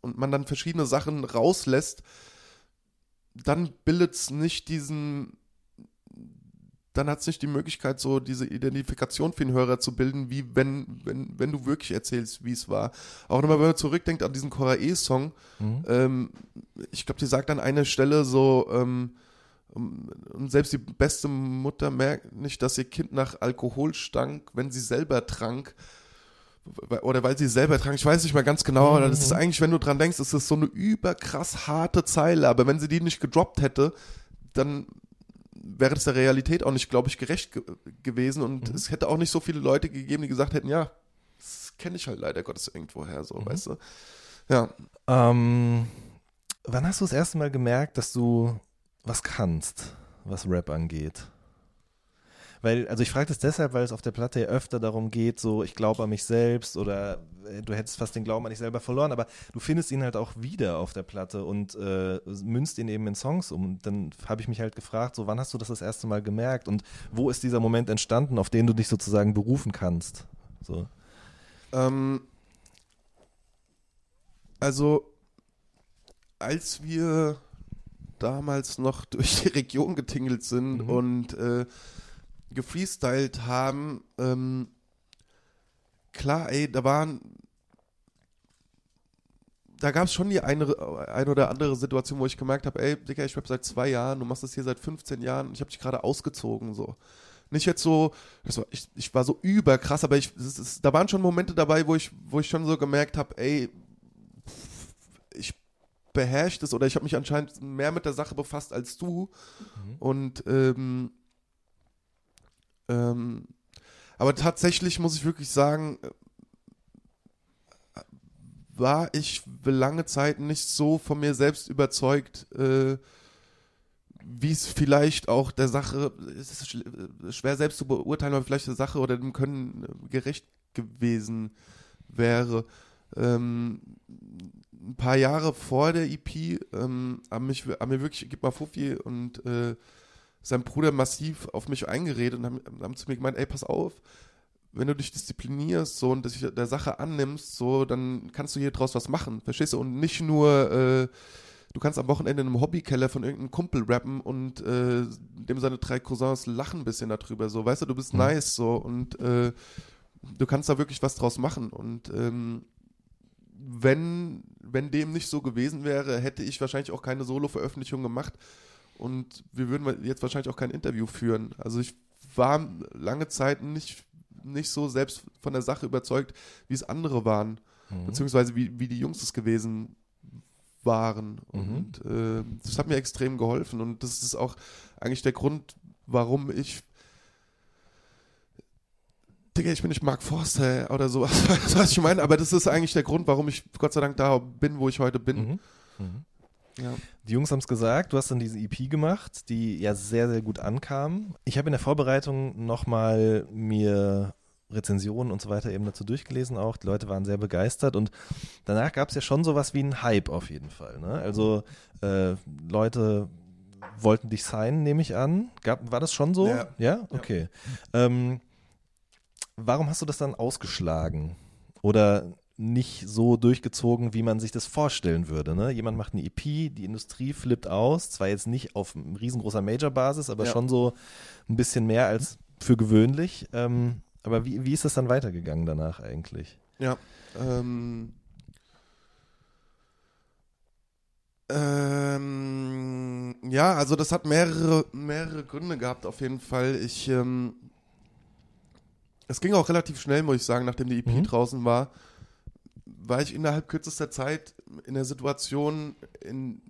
und man dann verschiedene Sachen rauslässt, dann bildet es nicht diesen, dann hat es nicht die Möglichkeit, so diese Identifikation für den Hörer zu bilden, wie wenn, wenn, wenn du wirklich erzählst, wie es war. Auch nochmal, wenn man zurückdenkt an diesen Cora-E-Song, mhm. ähm, ich glaube, die sagt an einer Stelle so, ähm, und selbst die beste Mutter merkt nicht, dass ihr Kind nach Alkohol stank, wenn sie selber trank. Oder weil sie selber trank. Ich weiß nicht mal ganz genau, aber das ist Mhm. eigentlich, wenn du dran denkst, es ist so eine überkrass harte Zeile. Aber wenn sie die nicht gedroppt hätte, dann wäre das der Realität auch nicht, glaube ich, gerecht ge gewesen. Und Mhm. es hätte auch nicht so viele Leute gegeben, die gesagt hätten, ja, das kenne ich halt leider Gottes irgendwoher, so, Mhm. weißt du. Ja. Ähm, wann hast du das erste Mal gemerkt, dass du was kannst, was Rap angeht? Weil, also ich frage das deshalb, weil es auf der Platte ja öfter darum geht, so ich glaube an mich selbst oder äh, du hättest fast den Glauben an dich selber verloren, aber du findest ihn halt auch wieder auf der Platte und äh, münzt ihn eben in Songs um. Und dann habe ich mich halt gefragt, so wann hast du das das erste Mal gemerkt und wo ist dieser Moment entstanden, auf den du dich sozusagen berufen kannst? So. Ähm, also, als wir damals noch [laughs] durch die Region getingelt sind Mhm. und äh, gefreestylt haben, ähm, klar, ey, da waren, da gab es schon die eine, eine oder andere Situation, wo ich gemerkt habe, ey, Digga, ich rap seit zwei Jahren, du machst das hier seit 15 Jahren und ich habe dich gerade ausgezogen, so. Nicht jetzt so, war, ich, ich war so überkrass, aber ich, es ist, da waren schon Momente dabei, wo ich, wo ich schon so gemerkt habe, ey, ich beherrsche das oder ich habe mich anscheinend mehr mit der Sache befasst als du. Mhm. Und ähm, ähm, aber tatsächlich muss ich wirklich sagen, äh, war ich lange Zeit nicht so von mir selbst überzeugt, äh, wie es vielleicht auch der Sache, es ist schl- schwer selbst zu beurteilen, aber vielleicht der Sache oder dem Können äh, gerecht gewesen wäre. Ähm, ein paar Jahre vor der EP ähm, haben, mich, haben mir wirklich, gib mal Fuffi und äh, sein Bruder massiv auf mich eingeredet und haben, haben zu mir gemeint, ey, pass auf, wenn du dich disziplinierst so und dich der Sache annimmst, so, dann kannst du hier draus was machen, verstehst du? Und nicht nur, äh, du kannst am Wochenende in einem Hobbykeller von irgendeinem Kumpel rappen und äh, dem seine drei Cousins lachen ein bisschen darüber, so, weißt du, du bist Mhm. nice, so, und äh, du kannst da wirklich was draus machen und ähm, wenn, wenn dem nicht so gewesen wäre, hätte ich wahrscheinlich auch keine Solo-Veröffentlichung gemacht und wir würden jetzt wahrscheinlich auch kein Interview führen. Also ich war lange Zeit nicht, nicht so selbst von der Sache überzeugt, wie es andere waren, Mhm. beziehungsweise wie, wie die Jungs es gewesen waren. Mhm. Und äh, das hat mir extrem geholfen und das ist auch eigentlich der Grund, warum ich Digga, ich bin nicht Mark Forster oder sowas, [laughs] was ich meine? Aber das ist eigentlich der Grund, warum ich Gott sei Dank da bin, wo ich heute bin. Mhm. Mhm. Ja. Die Jungs haben es gesagt, du hast dann diese EP gemacht, die ja sehr, sehr gut ankam. Ich habe in der Vorbereitung nochmal mir Rezensionen und so weiter eben dazu durchgelesen auch. Die Leute waren sehr begeistert und danach gab es ja schon sowas wie einen Hype auf jeden Fall. Ne? Also äh, Leute wollten dich signen, nehme ich an. Gab, war das schon so? Ja. Ja? Okay. Ähm, warum hast du das dann ausgeschlagen? Oder nicht so durchgezogen, wie man sich das vorstellen würde. Ne? Jemand macht eine EP, die Industrie flippt aus, zwar jetzt nicht auf riesengroßer Major-Basis, aber Ja. schon so ein bisschen mehr als für gewöhnlich. Ähm, aber wie, wie ist das dann weitergegangen danach eigentlich? Ja. Ähm, ähm, ja, also das hat mehrere, mehrere Gründe gehabt auf jeden Fall. Ich, ähm, es ging auch relativ schnell, muss ich sagen, nachdem die EP Mhm. draußen war. War ich innerhalb kürzester Zeit in der Situation, in,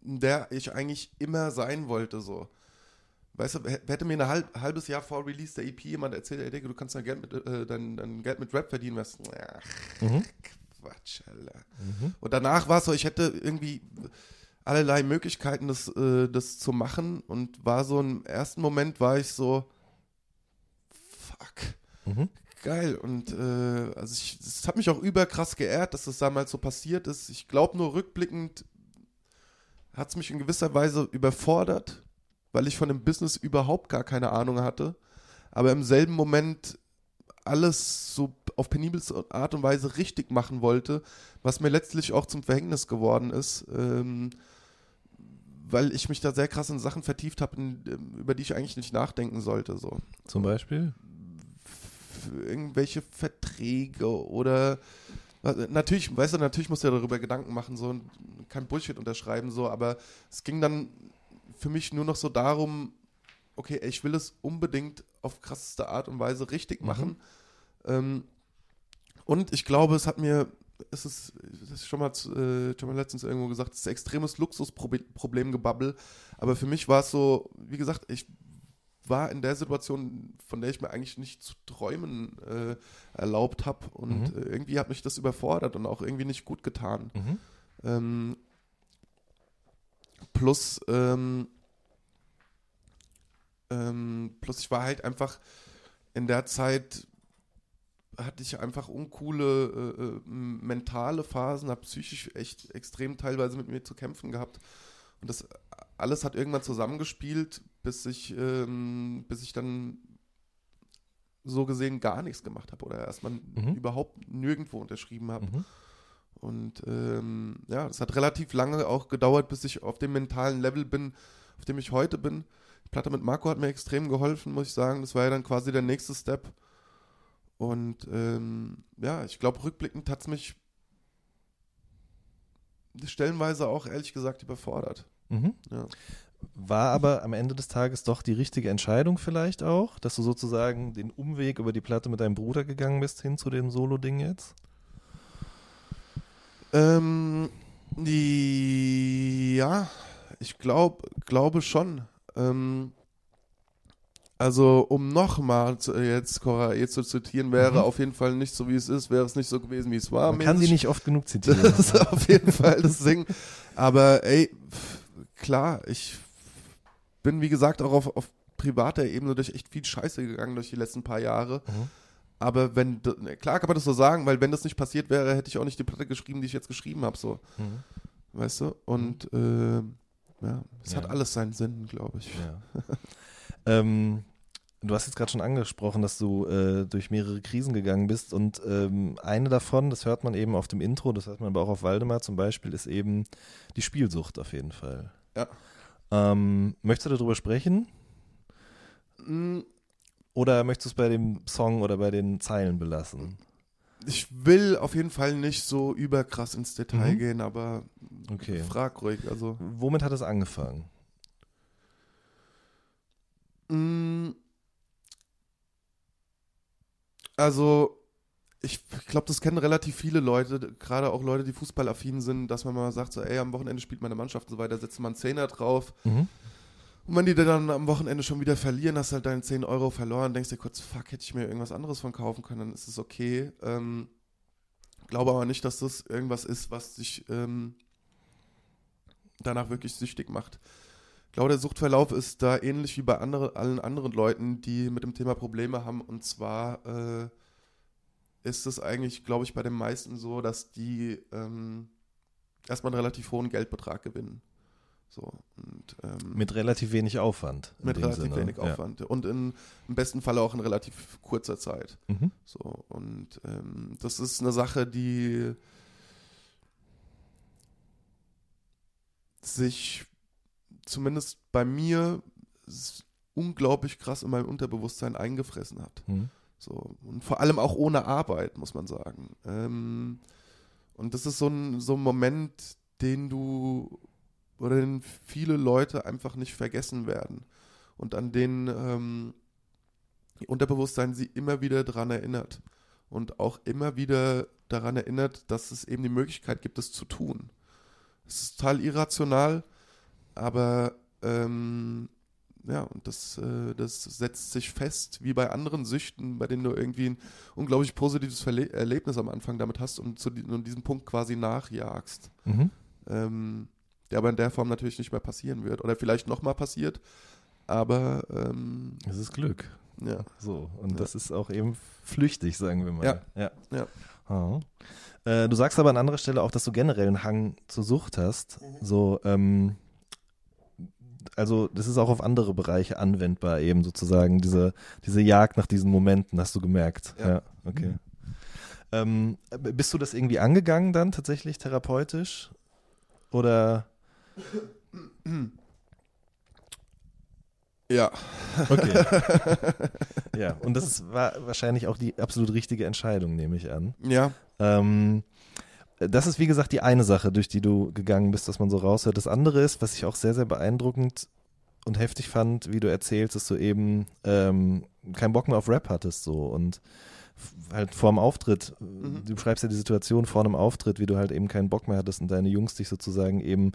der ich eigentlich immer sein wollte, so. Weißt du, hätte mir ein halb, halbes Jahr vor Release der EP jemand erzählt, ey, Digga, du kannst dein Geld mit, äh, dein, dein Geld mit Rap verdienen, was, ach, mhm. Quatsch, Alter. Mhm. Und danach war es so, ich hätte irgendwie allerlei Möglichkeiten, das, äh, das zu machen und war so im ersten Moment war ich so, fuck, mhm. Geil. Und äh, also ich, das hat mich auch überkrass geehrt, dass das damals so passiert ist. Ich glaube nur rückblickend hat es mich in gewisser Weise überfordert, weil ich von dem Business überhaupt gar keine Ahnung hatte. Aber im selben Moment alles so auf penibelste Art und Weise richtig machen wollte, was mir letztlich auch zum Verhängnis geworden ist, ähm, weil ich mich da sehr krass in Sachen vertieft habe, über die ich eigentlich nicht nachdenken sollte. So. Zum Beispiel? Irgendwelche Verträge oder natürlich, weißt du, natürlich musst du ja darüber Gedanken machen, so kein Bullshit unterschreiben, so, aber es ging dann für mich nur noch so darum, okay, ich will es unbedingt auf krasseste Art und Weise richtig mhm. machen. Mhm. Ähm, und ich glaube, es hat mir, es ist, das ist schon mal, äh, schon mal letztens irgendwo gesagt, es ist ein extremes Luxusproblem gebabbel. Aber für mich war es so, wie gesagt, ich war in der Situation, von der ich mir eigentlich nicht zu träumen äh, erlaubt habe. Und mhm. äh, irgendwie hat mich das überfordert und auch irgendwie nicht gut getan. Mhm. Ähm, plus, ähm, ähm, plus ich war halt einfach in der Zeit hatte ich einfach uncoole äh, äh mentale Phasen, habe psychisch echt extrem teilweise mit mir zu kämpfen gehabt. Und das alles hat irgendwann zusammengespielt, bis ich, ähm, bis ich dann so gesehen gar nichts gemacht habe oder erstmal mhm. überhaupt nirgendwo unterschrieben habe. Mhm. Und ähm, ja, es hat relativ lange auch gedauert, bis ich auf dem mentalen Level bin, auf dem ich heute bin. Die Platte mit Marco hat mir extrem geholfen, muss ich sagen. Das war ja dann quasi der nächste Step. Und ähm, ja, ich glaube, rückblickend hat es mich stellenweise auch ehrlich gesagt überfordert. Mhm. Ja. War aber am Ende des Tages doch die richtige Entscheidung vielleicht auch, dass du sozusagen den Umweg über die Platte mit deinem Bruder gegangen bist hin zu dem Solo-Ding jetzt? Ähm, die, ja, ich glaube, glaube schon. Ähm, also, um nochmal jetzt Cora E zu zitieren, wäre mhm. auf jeden Fall nicht so, wie es ist, wäre es nicht so gewesen, wie es war. Man kann sie nicht oft genug [laughs] zitieren. Das ist auf jeden Fall das Ding. Aber ey, klar, ich bin, wie gesagt, auch auf, auf privater Ebene durch echt viel Scheiße gegangen durch die letzten paar Jahre. Mhm. Aber wenn, ne, klar kann man das so sagen, weil wenn das nicht passiert wäre, hätte ich auch nicht die Platte geschrieben, die ich jetzt geschrieben habe, so. Mhm. Weißt du? Und äh, ja, es ja. hat alles seinen Sinn, glaube ich. Ja. [laughs] ähm, du hast jetzt gerade schon angesprochen, dass du äh, durch mehrere Krisen gegangen bist und ähm, eine davon, das hört man eben auf dem Intro, das hört man aber auch auf Waldemar zum Beispiel, ist eben die Spielsucht auf jeden Fall. Ja. Ähm, möchtest du darüber sprechen? Mhm. Oder möchtest du es bei dem Song oder bei den Zeilen belassen? Ich will auf jeden Fall nicht so überkrass ins Detail mhm. gehen, aber okay. frag ruhig. Also. Womit hat es angefangen? Mm. Also, ich glaube, das kennen relativ viele Leute, gerade auch Leute, die fußballaffin sind, dass man mal sagt, so, ey, am Wochenende spielt meine Mannschaft und so weiter, setzt man einen Zehner drauf. Mhm. Und wenn die dann am Wochenende schon wieder verlieren, hast du halt deine 10 Euro verloren, denkst dir kurz, fuck, hätte ich mir irgendwas anderes von kaufen können, dann ist es okay. Ähm, glaube aber nicht, dass das irgendwas ist, was dich ähm, danach wirklich süchtig macht. Ich glaube, der Suchtverlauf ist da ähnlich wie bei andere, allen anderen Leuten, die mit dem Thema Probleme haben. Und zwar äh, ist es eigentlich, glaube ich, bei den meisten so, dass die ähm, erstmal einen relativ hohen Geldbetrag gewinnen. So, und, ähm, mit relativ wenig Aufwand. Mit relativ Sinne. wenig Aufwand. Ja. Und in, im besten Fall auch in relativ kurzer Zeit. Mhm. So, und ähm, das ist eine Sache, die sich zumindest bei mir unglaublich krass in meinem Unterbewusstsein eingefressen hat. Mhm. So, und vor allem auch ohne Arbeit, muss man sagen. Ähm, und das ist so ein, so ein Moment, den du oder den viele Leute einfach nicht vergessen werden und an denen ähm, Unterbewusstsein sie immer wieder dran erinnert und auch immer wieder daran erinnert, dass es eben die Möglichkeit gibt, es zu tun. Es ist total irrational, aber ähm, ja, und das, äh, das setzt sich fest, wie bei anderen Süchten, bei denen du irgendwie ein unglaublich positives Verle Erlebnis am Anfang damit hast und zu und diesem Punkt quasi nachjagst. Mhm. Ähm, der aber in der Form natürlich nicht mehr passieren wird. Oder vielleicht nochmal passiert, aber ähm, es ist Glück. Ja. So, und ja. das ist auch eben flüchtig, sagen wir mal. Ja. ja. ja. Oh. Äh, du sagst aber an anderer Stelle auch, dass du generell einen Hang zur Sucht hast. Mhm. So, ähm, also das ist auch auf andere Bereiche anwendbar, eben sozusagen diese, diese Jagd nach diesen Momenten, hast du gemerkt. Ja, ja okay. Mhm. Ähm, bist du das irgendwie angegangen dann tatsächlich therapeutisch? Oder? Ja. Okay. [laughs] ja, und das war wahrscheinlich auch die absolut richtige Entscheidung, nehme ich an. Ja. Ähm, das ist wie gesagt die eine Sache, durch die du gegangen bist, dass man so raushört. Das andere ist, was ich auch sehr, sehr beeindruckend und heftig fand, wie du erzählst, dass du eben ähm, keinen Bock mehr auf Rap hattest so und halt vor dem Auftritt, mhm. du beschreibst ja die Situation vor einem Auftritt, wie du halt eben keinen Bock mehr hattest und deine Jungs dich sozusagen eben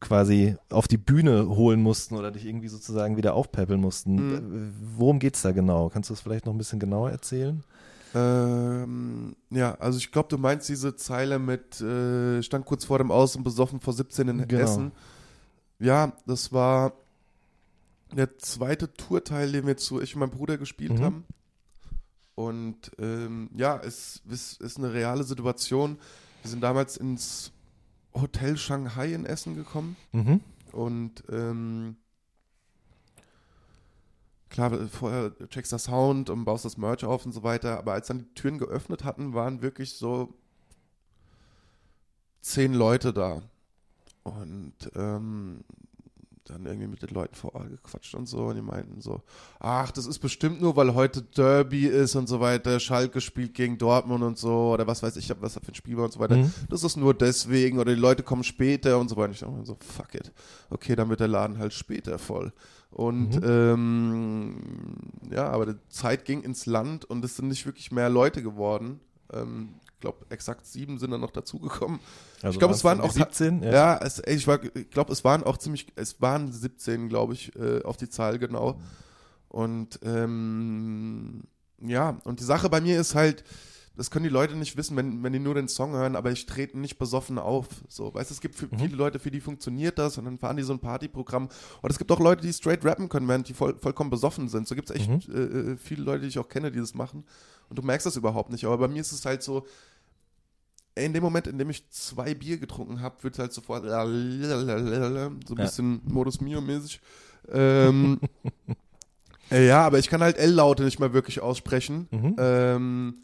quasi auf die Bühne holen mussten oder dich irgendwie sozusagen wieder aufpäppeln mussten. Mhm. Worum geht es da genau? Kannst du das vielleicht noch ein bisschen genauer erzählen? Ähm, ja, also ich glaube, du meinst diese Zeile mit äh, stand kurz vor dem Aus und besoffen vor 17 in genau. Essen. Ja, das war der zweite Tourteil, den wir zu ich und mein Bruder gespielt mhm. haben. Und ähm, ja, es, es ist eine reale Situation. Wir sind damals ins Hotel Shanghai in Essen gekommen. Mhm. Und ähm, klar, vorher checkst du Sound und baust das Merch auf und so weiter. Aber als dann die Türen geöffnet hatten, waren wirklich so zehn Leute da. Und ähm, dann irgendwie mit den Leuten vor Ort gequatscht und so und die meinten so, ach, das ist bestimmt nur, weil heute Derby ist und so weiter, Schalke spielt gegen Dortmund und so oder was weiß ich, was da für ein Spiel war und so weiter. Mhm. Das ist nur deswegen oder die Leute kommen später und so weiter. Ich dachte mir so, fuck it. Okay, dann wird der Laden halt später voll. Und mhm. ähm, ja, aber die Zeit ging ins Land und es sind nicht wirklich mehr Leute geworden. Ähm, glaube, exakt sieben sind dann noch dazugekommen. Also ich glaube, es waren auch 17. Ja, ja es, ich, ich glaube, es waren auch ziemlich, es waren 17, glaube ich, äh, auf die Zahl genau. Und ähm, ja, und die Sache bei mir ist halt, das können die Leute nicht wissen, wenn, wenn die nur den Song hören, aber ich trete nicht besoffen auf. So, weißt du, es gibt mhm. viele Leute, für die funktioniert das und dann fahren die so ein Partyprogramm. Und es gibt auch Leute, die straight rappen können, während die voll, vollkommen besoffen sind. So gibt es echt mhm. äh, äh, viele Leute, die ich auch kenne, die das machen. Und du merkst das überhaupt nicht. Aber bei mir ist es halt so, in dem Moment, in dem ich zwei Bier getrunken habe, wird es halt sofort so ein bisschen ja. Modus Mio-mäßig. Ähm, [laughs] ja, aber ich kann halt L-Laute nicht mehr wirklich aussprechen. Mhm. Ähm,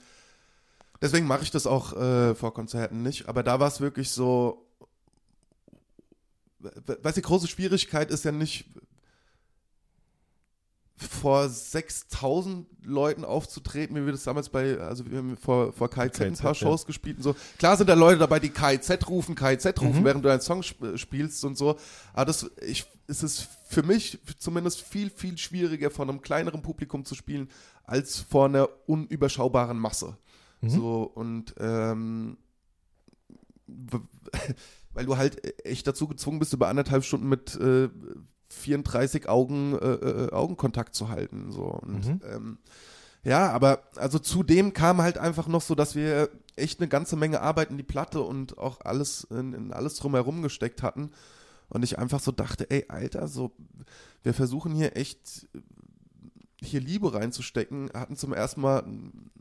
deswegen mache ich das auch äh, vor Konzerten nicht. Aber da war es wirklich so. Weißt du, die große Schwierigkeit ist ja nicht, vor 6000 Leuten aufzutreten, wie wir das damals bei, also wir haben vor, vor KIZ, KIZ ein paar Shows ja. gespielt und so. Klar sind da Leute dabei, die KIZ rufen, KIZ rufen, mhm. während du einen Song sp spielst und so. Aber das, ich, es ist für mich zumindest viel, viel schwieriger, vor einem kleineren Publikum zu spielen, als vor einer unüberschaubaren Masse. Mhm. So, und, ähm, [laughs] weil du halt echt dazu gezwungen bist, über anderthalb Stunden mit äh, 34 Augen, äh, äh, Augenkontakt zu halten. So. Und, mhm. ähm, ja, aber also zudem kam halt einfach noch so, dass wir echt eine ganze Menge Arbeit in die Platte und auch alles in, in alles drumherum gesteckt hatten. Und ich einfach so dachte, ey, Alter, so, wir versuchen hier echt hier Liebe reinzustecken, hatten zum ersten Mal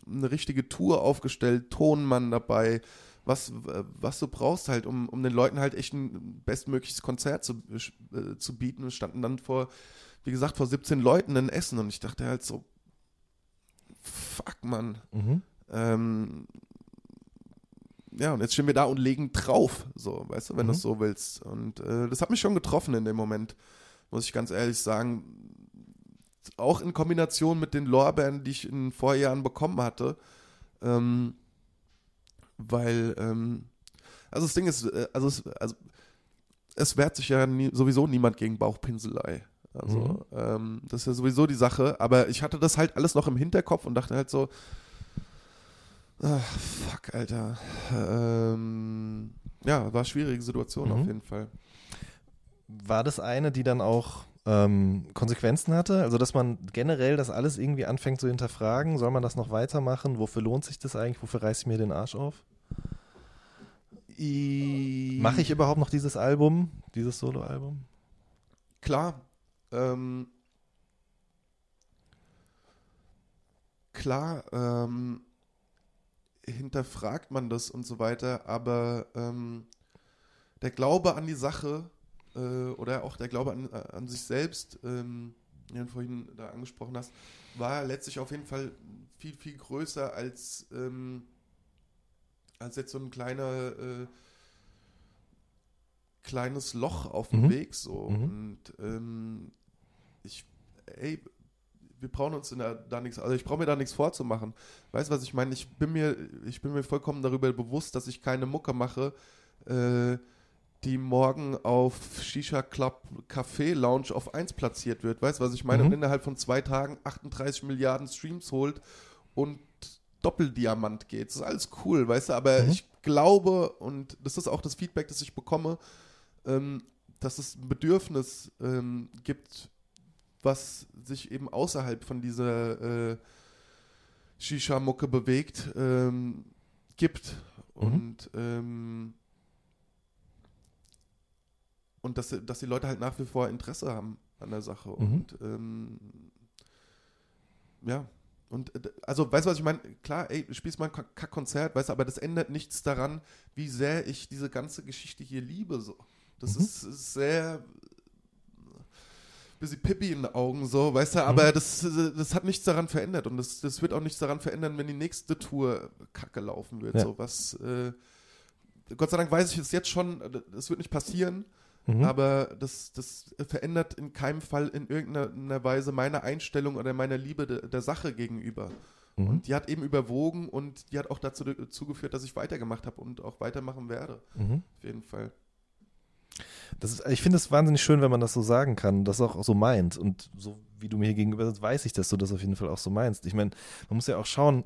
eine richtige Tour aufgestellt, Tonmann dabei, was, was du brauchst halt, um, um den Leuten halt echt ein bestmögliches Konzert zu, äh, zu bieten. Wir standen dann vor, wie gesagt, vor 17 Leuten in Essen und ich dachte halt so, fuck, Mann. Mhm. Ähm, ja, und jetzt stehen wir da und legen drauf, so, weißt du, wenn mhm. du es so willst. Und äh, das hat mich schon getroffen in dem Moment, muss ich ganz ehrlich sagen. Auch in Kombination mit den Lorbeeren, die ich in den Vorjahren bekommen hatte. Ähm, weil, ähm, also das Ding ist, äh, also es, also es wehrt sich ja nie, sowieso niemand gegen Bauchpinselei. Also, mhm. ähm, das ist ja sowieso die Sache. Aber ich hatte das halt alles noch im Hinterkopf und dachte halt so, Ach, fuck, Alter. Ähm, ja, war schwierige Situation Mhm. auf jeden Fall. War das eine, die dann auch ähm, Konsequenzen hatte? Also, dass man generell das alles irgendwie anfängt zu hinterfragen? Soll man das noch weitermachen? Wofür lohnt sich das eigentlich? Wofür reiße ich mir den Arsch auf? Mache ich überhaupt noch dieses Album, dieses Soloalbum? Klar. Ähm, klar, ähm, hinterfragt man das und so weiter, aber ähm, der Glaube an die Sache äh, oder auch der Glaube an, an sich selbst, ähm, den du vorhin da angesprochen hast, war letztlich auf jeden Fall viel, viel größer als, ähm, als jetzt so ein kleiner äh, kleines Loch auf dem Mhm. Weg so. Mhm. Und ähm, ich, ey, wir brauchen uns der, da nichts, also ich brauche mir da nichts vorzumachen. Weißt du, was ich meine? Ich bin mir, ich bin mir vollkommen darüber bewusst, dass ich keine Mucke mache, äh, die morgen auf Shisha Club Café Lounge auf 1 platziert wird. Weißt du, was ich meine? Mhm. Und innerhalb von zwei Tagen 38 Milliarden Streams holt und Doppeldiamant geht. Das ist alles cool, weißt du, aber Mhm. ich glaube, und das ist auch das Feedback, das ich bekomme, ähm, dass es ein Bedürfnis ähm, gibt, was sich eben außerhalb von dieser äh, Shisha-Mucke bewegt, ähm, gibt. Mhm. Und, ähm, und dass, dass die Leute halt nach wie vor Interesse haben an der Sache. Mhm. Und ähm, ja. Und äh, also, weißt du, was ich meine? Klar, ey, du spielst mal ein Ka- Kack-Konzert, weißt du, aber das ändert nichts daran, wie sehr ich diese ganze Geschichte hier liebe. So. Das Mhm. ist, ist sehr bisschen Pippi in den Augen, so, weißt du, aber das, das hat nichts daran verändert und das, das wird auch nichts daran verändern, wenn die nächste Tour kacke laufen wird. Ja. So, was, äh, Gott sei Dank weiß ich es jetzt schon, das wird nicht passieren, Mhm. aber das, das verändert in keinem Fall in irgendeiner Weise meine Einstellung oder meine Liebe de, der Sache gegenüber. Mhm. Und die hat eben überwogen und die hat auch dazu, dazu geführt, dass ich weitergemacht habe und auch weitermachen werde. Mhm. Auf jeden Fall. Das ist, ich finde es wahnsinnig schön, wenn man das so sagen kann, das auch so meint. Und so wie du mir hier gegenüber sitzt, weiß ich, dass du das auf jeden Fall auch so meinst. Ich meine, man muss ja auch schauen,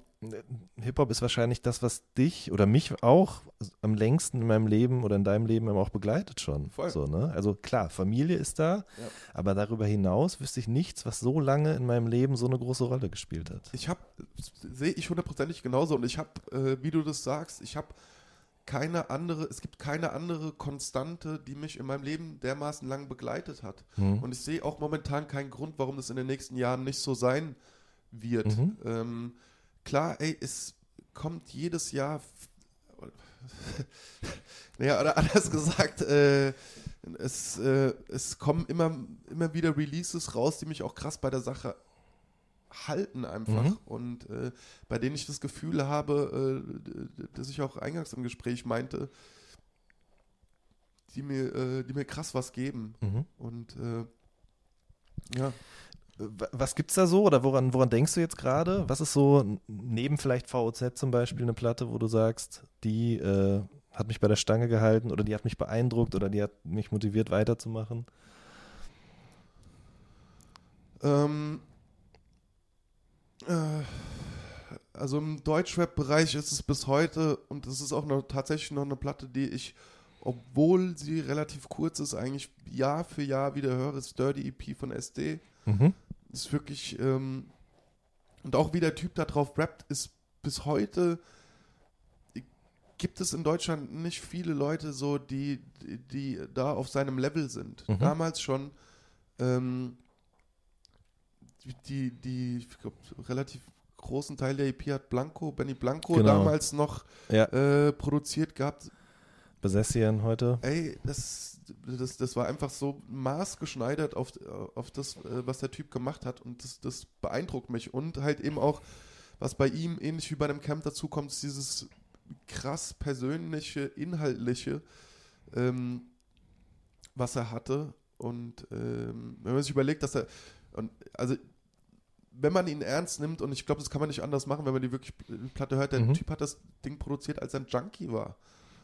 Hip-Hop ist wahrscheinlich das, was dich oder mich auch am längsten in meinem Leben oder in deinem Leben auch begleitet schon. Voll. So, ne? Also klar, Familie ist da, Ja. aber darüber hinaus wüsste ich nichts, was so lange in meinem Leben so eine große Rolle gespielt hat. Ich habe, sehe ich hundertprozentig genauso und ich habe, äh, wie du das sagst, ich habe keine andere, es gibt keine andere Konstante, die mich in meinem Leben dermaßen lang begleitet hat. Mhm. Und ich sehe auch momentan keinen Grund, warum das in den nächsten Jahren nicht so sein wird. Mhm. Ähm, klar, ey, es kommt jedes Jahr, [laughs] naja, oder anders gesagt, äh, es, äh, es kommen immer, immer wieder Releases raus, die mich auch krass bei der Sache halten einfach Mhm. und äh, bei denen ich das Gefühl habe, äh, dass ich auch eingangs im Gespräch meinte, die mir, äh, die mir krass was geben Mhm. und äh, ja. Was gibt's da so oder woran, woran denkst du jetzt gerade? Was ist so neben vielleicht VOZ zum Beispiel eine Platte, wo du sagst, die äh, hat mich bei der Stange gehalten oder die hat mich beeindruckt oder die hat mich motiviert weiterzumachen? Ähm, äh, also im Deutschrap-Bereich ist es bis heute, und es ist auch noch, tatsächlich noch eine Platte, die ich, obwohl sie relativ kurz ist, eigentlich Jahr für Jahr wieder höre, ist Dirty EP von SD. Mhm. Ist wirklich, ähm, und auch wie der Typ da drauf rappt, ist bis heute, gibt es in Deutschland nicht viele Leute so, die, die, die da auf seinem Level sind. Mhm. Damals schon, ähm, die, die, ich glaube, relativ großen Teil der EP hat Blanco, Benny Blanco Genau. damals noch Ja, äh, produziert gehabt. Besessian heute. Ey, das, das, das war einfach so maßgeschneidert auf, auf das, äh, was der Typ gemacht hat und das, das beeindruckt mich. Und halt eben auch, was bei ihm ähnlich wie bei einem Camp dazu kommt, ist dieses krass persönliche, inhaltliche, ähm, was er hatte. Und ähm, wenn man sich überlegt, dass er, und, also wenn man ihn ernst nimmt, und ich glaube, das kann man nicht anders machen, wenn man die wirklich die Platte hört, der Mhm. Typ hat das Ding produziert, als er ein Junkie war.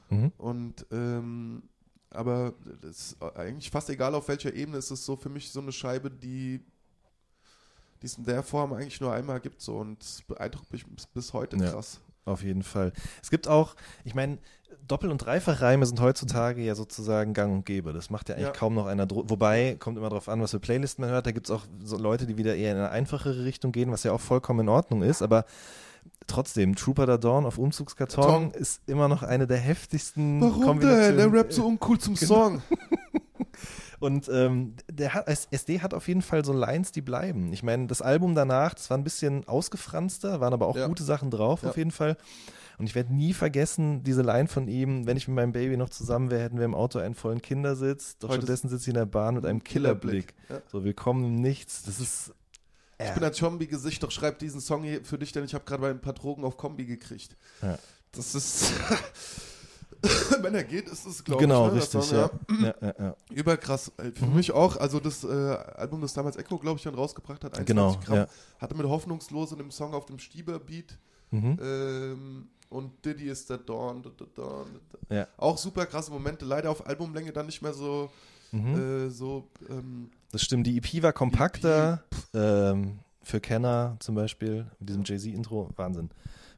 Mhm. Und ähm, aber das ist eigentlich fast egal auf welcher Ebene ist es so für mich so eine Scheibe, die die es in der Form eigentlich nur einmal gibt so und es beeindruckt mich bis- heute Ja. krass. Auf jeden Fall. Es gibt auch, ich meine, Doppel- und Dreifachreime sind heutzutage ja sozusagen gang und gäbe. Das macht ja eigentlich Ja. kaum noch einer. dro- Wobei, kommt immer darauf an, was für Playlisten man hört. Da gibt es auch so Leute, die wieder eher in eine einfachere Richtung gehen, was ja auch vollkommen in Ordnung ist. Aber trotzdem, Trooper da Dawn auf Umzugskarton Karton. ist immer noch eine der heftigsten Warum denn? Kombinationen. Der rappt so uncool zum Genau. Song. [laughs] Und ähm, der hat, SD hat auf jeden Fall so Lines, die bleiben. Ich meine, das Album danach, das war ein bisschen ausgefranster, waren aber auch Ja. gute Sachen drauf Ja. auf jeden Fall. Und ich werde nie vergessen, diese Line von ihm, wenn ich mit meinem Baby noch zusammen wäre, hätten wir im Auto einen vollen Kindersitz. Doch Heute stattdessen sitze ich in der Bahn mit einem Killerblick. Ja. So, willkommen im Nichts. Das ist. Ich bin ein Zombie-Gesicht, doch schreib diesen Song hier für dich, denn ich habe gerade ein paar Drogen auf Kombi gekriegt. Ja. Das ist. [laughs] Wenn er geht, ist es, glaube genau, ich. ne, der richtig, Song, ja. ja, ja. Überkrass. Äh, Für Mhm. mich auch. Also das äh, Album, das damals Echo, glaube ich, dann rausgebracht hat, 21 Genau, Gramm, ja. hatte mit Hoffnungslos in dem Song auf dem Stieber-Beat Mhm. ähm, und Diddy ist der Dawn. Da, da, da. Ja. Auch super krasse Momente. Leider auf Albumlänge dann nicht mehr so. Mhm. Äh, so ähm, Das stimmt, die EP war kompakter. Ähm, für Kenner zum Beispiel, mit diesem Jay-Z-Intro, Wahnsinn.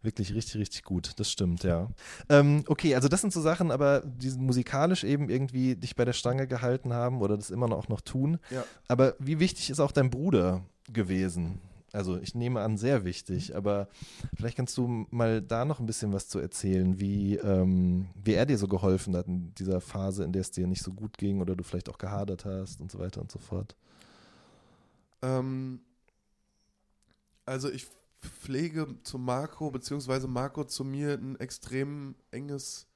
Wirklich richtig, richtig gut. Das stimmt, ja. Ähm, okay, also das sind so Sachen, aber die musikalisch eben irgendwie dich bei der Stange gehalten haben oder das immer noch, auch noch tun. ja. Aber wie wichtig ist auch dein Bruder gewesen? Also ich nehme an, sehr wichtig, aber vielleicht kannst du mal da noch ein bisschen was zu erzählen, wie, ähm, wie er dir so geholfen hat in dieser Phase, in der es dir nicht so gut ging oder du vielleicht auch gehadert hast und so weiter und so fort. Ähm, also ich pflege zu Marco, beziehungsweise Marco zu mir ein extrem enges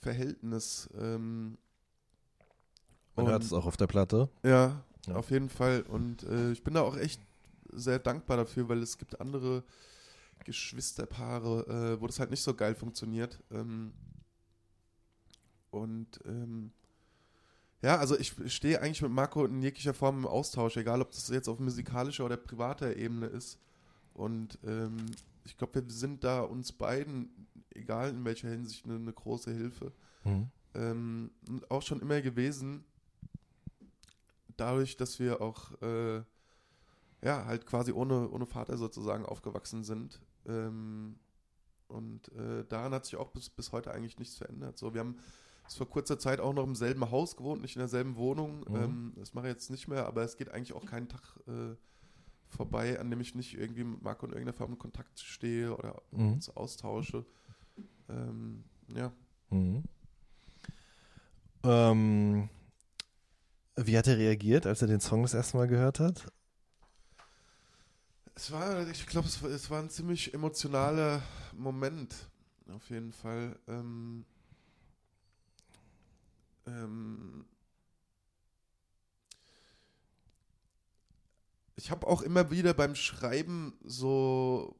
Verhältnis. Ähm, Man und- hört es auch auf der Platte. Ja, Ja. auf jeden Fall. Und äh, ich bin da auch echt sehr dankbar dafür, weil es gibt andere Geschwisterpaare, äh, wo das halt nicht so geil funktioniert. Ähm, und ähm, ja, also ich stehe eigentlich mit Marco in jeglicher Form im Austausch, egal ob das jetzt auf musikalischer oder privater Ebene ist. Und ähm, ich glaube, wir sind da uns beiden, egal in welcher Hinsicht, eine, eine große Hilfe Mhm. ähm, und auch schon immer gewesen, dadurch, dass wir auch äh, ja halt quasi ohne, ohne Vater sozusagen aufgewachsen sind. Ähm, und äh, daran hat sich auch bis, bis heute eigentlich nichts verändert. So, wir haben es vor kurzer Zeit auch noch im selben Haus gewohnt, nicht in derselben Wohnung. Mhm. Ähm, das mache ich jetzt nicht mehr, aber es geht eigentlich auch keinen Tag äh, vorbei, an dem ich nicht irgendwie mit Marco in irgendeiner Form in Kontakt stehe oder Mhm. uns austausche. Ähm, ja. Mhm. Ähm, wie hat er reagiert, als er den Song das erste Mal gehört hat? Es war, ich glaube, es, war- es war ein ziemlich emotionaler Moment, auf jeden Fall. Ähm, ähm, ich habe auch immer wieder beim Schreiben so,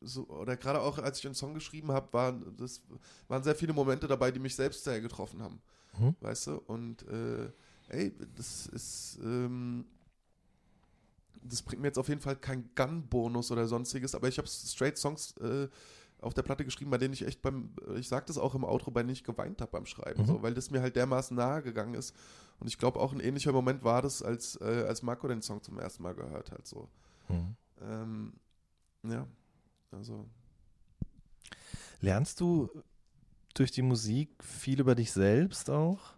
so oder gerade auch als ich einen Song geschrieben habe, waren, das waren sehr viele Momente dabei, die mich selbst sehr getroffen haben. Mhm. Weißt du? Und äh, ey, das ist, ähm, das bringt mir jetzt auf jeden Fall keinen Gun-Bonus oder sonstiges, aber ich habe straight Songs äh, auf der Platte geschrieben, bei denen ich echt beim, ich sag das auch im Outro, bei denen ich geweint habe beim Schreiben, Mhm. so, weil das mir halt dermaßen nahe gegangen ist. Und ich glaube auch ein ähnlicher Moment war das, als, äh, als Marco den Song zum ersten Mal gehört hat. So. Mhm. Ähm, ja, also. Lernst du durch die Musik viel über dich selbst auch?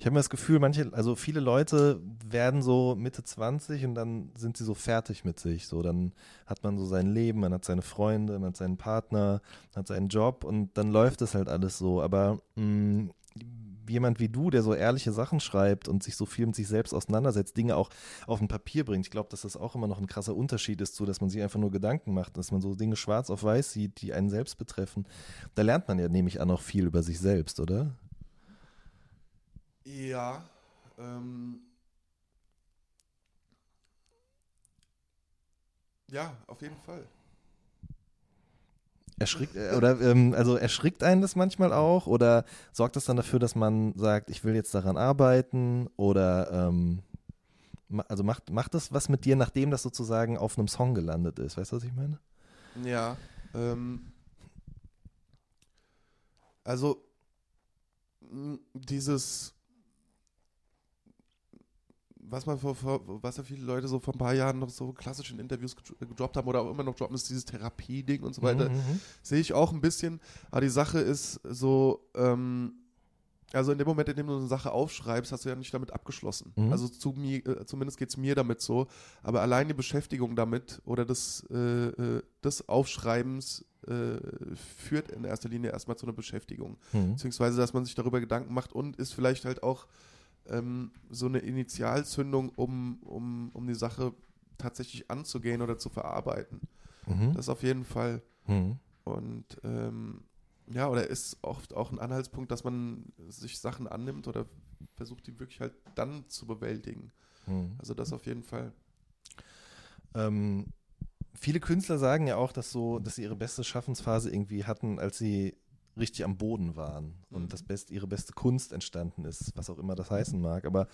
Ich habe mir das Gefühl, manche, also viele Leute werden so Mitte 20 und dann sind sie so fertig mit sich. So, dann hat man so sein Leben, man hat seine Freunde, man hat seinen Partner, man hat seinen Job und dann läuft es halt alles so. Aber mh, jemand wie du, der so ehrliche Sachen schreibt und sich so viel mit sich selbst auseinandersetzt, Dinge auch auf ein Papier bringt, ich glaube, dass das auch immer noch ein krasser Unterschied ist zu, dass man sich einfach nur Gedanken macht, dass man so Dinge schwarz auf weiß sieht, die einen selbst betreffen. Da lernt man ja, nehme ich an, auch viel über sich selbst, oder? Ja, ähm, ja, auf jeden Fall. Erschrickt, äh, oder ähm, also erschrickt einen das manchmal auch oder sorgt das dann dafür, dass man sagt, ich will jetzt daran arbeiten oder ähm, also macht, macht das was mit dir, nachdem das sozusagen auf einem Song gelandet ist? Weißt du, was ich meine? Ja, ähm, also dieses was man vor, vor, was ja viele Leute so vor ein paar Jahren noch so klassisch in Interviews gedroppt haben oder auch immer noch droppen, ist dieses Therapie-Ding und so weiter. Mhm. Sehe ich auch ein bisschen. Aber die Sache ist so, ähm, also in dem Moment, in dem du eine Sache aufschreibst, hast du ja nicht damit abgeschlossen. Mhm. Also zu mir, äh, zumindest geht es mir damit so. Aber allein die Beschäftigung damit oder des, äh, äh, des Aufschreibens äh, führt in erster Linie erstmal zu einer Beschäftigung. Mhm. Beziehungsweise, dass man sich darüber Gedanken macht und ist vielleicht halt auch ähm, so eine Initialzündung, um, um, um die Sache tatsächlich anzugehen oder zu verarbeiten. Mhm. Das auf jeden Fall. Mhm. Und ähm, ja, oder ist oft auch ein Anhaltspunkt, dass man sich Sachen annimmt oder versucht, die wirklich halt dann zu bewältigen. Mhm. Also das auf jeden Fall. Ähm, viele Künstler sagen ja auch, dass so, dass sie ihre beste Schaffensphase irgendwie hatten, als sie richtig am Boden waren und mhm. das best, ihre beste Kunst entstanden ist, was auch immer das heißen mag. Aber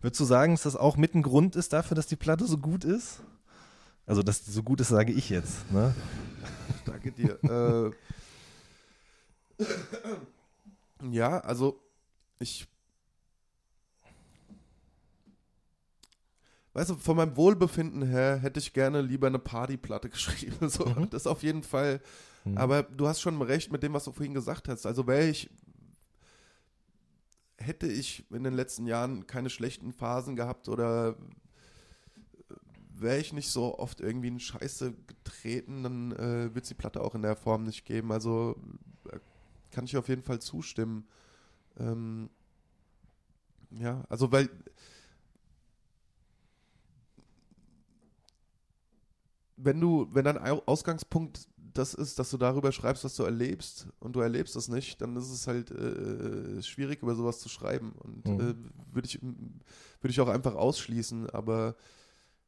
würdest du sagen, dass das auch mit ein Grund ist dafür, dass die Platte so gut ist? Also, dass die so gut ist, sage ich jetzt. Ne? [laughs] Danke dir. äh, ja, also ich weißt du, von meinem Wohlbefinden her hätte ich gerne lieber eine Partyplatte [laughs] geschrieben. So, mhm. Das auf jeden Fall. Mhm. Aber du hast schon recht mit dem, was du vorhin gesagt hast. Also wäre ich, hätte ich in den letzten Jahren keine schlechten Phasen gehabt oder wäre ich nicht so oft irgendwie in Scheiße getreten, dann äh, wird es die Platte auch in der Form nicht geben. Also äh, kann ich auf jeden Fall zustimmen. Ähm, ja, also weil wenn du, wenn dein Ausgangspunkt das ist, dass du darüber schreibst, was du erlebst und du erlebst das nicht, dann ist es halt äh, schwierig, über sowas zu schreiben. Und mhm. äh, würde ich, würd ich auch einfach ausschließen, aber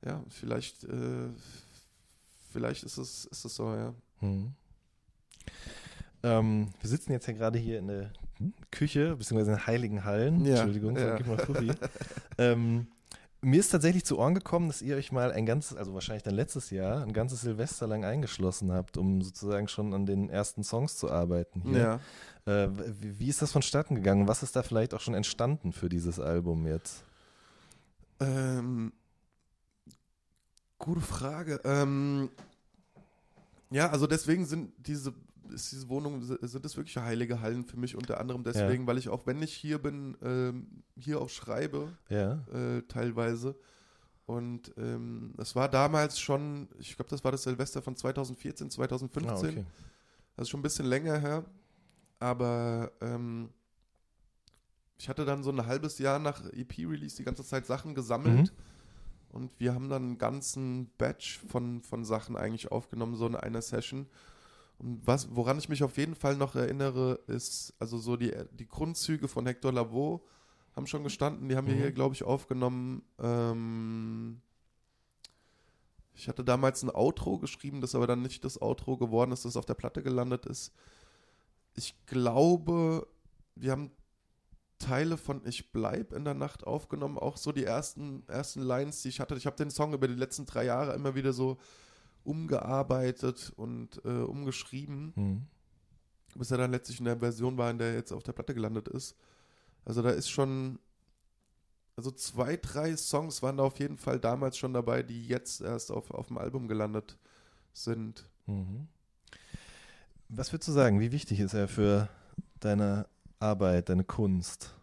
ja, vielleicht, äh, vielleicht ist es, ist es so, ja. Mhm. Ähm, wir sitzen jetzt ja gerade hier in der Küche, beziehungsweise in Heiligen Hallen. Ja, Entschuldigung, ja. gib mal Fuffi. [laughs] ähm, mir ist tatsächlich zu Ohren gekommen, dass ihr euch mal ein ganzes, also wahrscheinlich dann letztes Jahr, ein ganzes Silvester lang eingeschlossen habt, um sozusagen schon an den ersten Songs zu arbeiten hier. Ja. Äh, wie, ist das vonstatten gegangen? Was ist da vielleicht auch schon entstanden für dieses Album jetzt? Ähm, gute Frage. Ähm, ja, also deswegen sind diese ist diese Wohnung, sind das wirklich heilige Hallen für mich, unter anderem deswegen, ja. weil ich auch, wenn ich hier bin, ähm, hier auch schreibe, ja. äh, teilweise. Und ähm, es war damals schon, ich glaube, das war das Silvester von 2014, 2015. Ah, okay. Ist schon ein bisschen länger her. Aber ähm, ich hatte dann so ein halbes Jahr nach EP-Release die ganze Zeit Sachen gesammelt. Mhm. Und wir haben dann einen ganzen Batch von, von Sachen eigentlich aufgenommen, so in einer Session. Und was, woran ich mich auf jeden Fall noch erinnere, ist, also so die, die Grundzüge von Hector Lavoe haben schon gestanden, die haben wir hier, mhm. glaube ich, aufgenommen. Ähm, ich hatte damals ein Outro geschrieben, das aber dann nicht das Outro geworden ist, das auf der Platte gelandet ist. Ich glaube, wir haben Teile von Ich bleib in der Nacht aufgenommen, auch so die ersten, ersten Lines, die ich hatte. Ich habe den Song über die letzten drei Jahre immer wieder so umgearbeitet und äh, umgeschrieben, mhm. bis er dann letztlich in der Version war, in der er jetzt auf der Platte gelandet ist. Also da ist schon, also zwei, drei Songs waren da auf jeden Fall damals schon dabei, die jetzt erst auf, auf dem Album gelandet sind. Mhm. Was würdest du sagen, wie wichtig ist er für deine Arbeit, deine Kunst?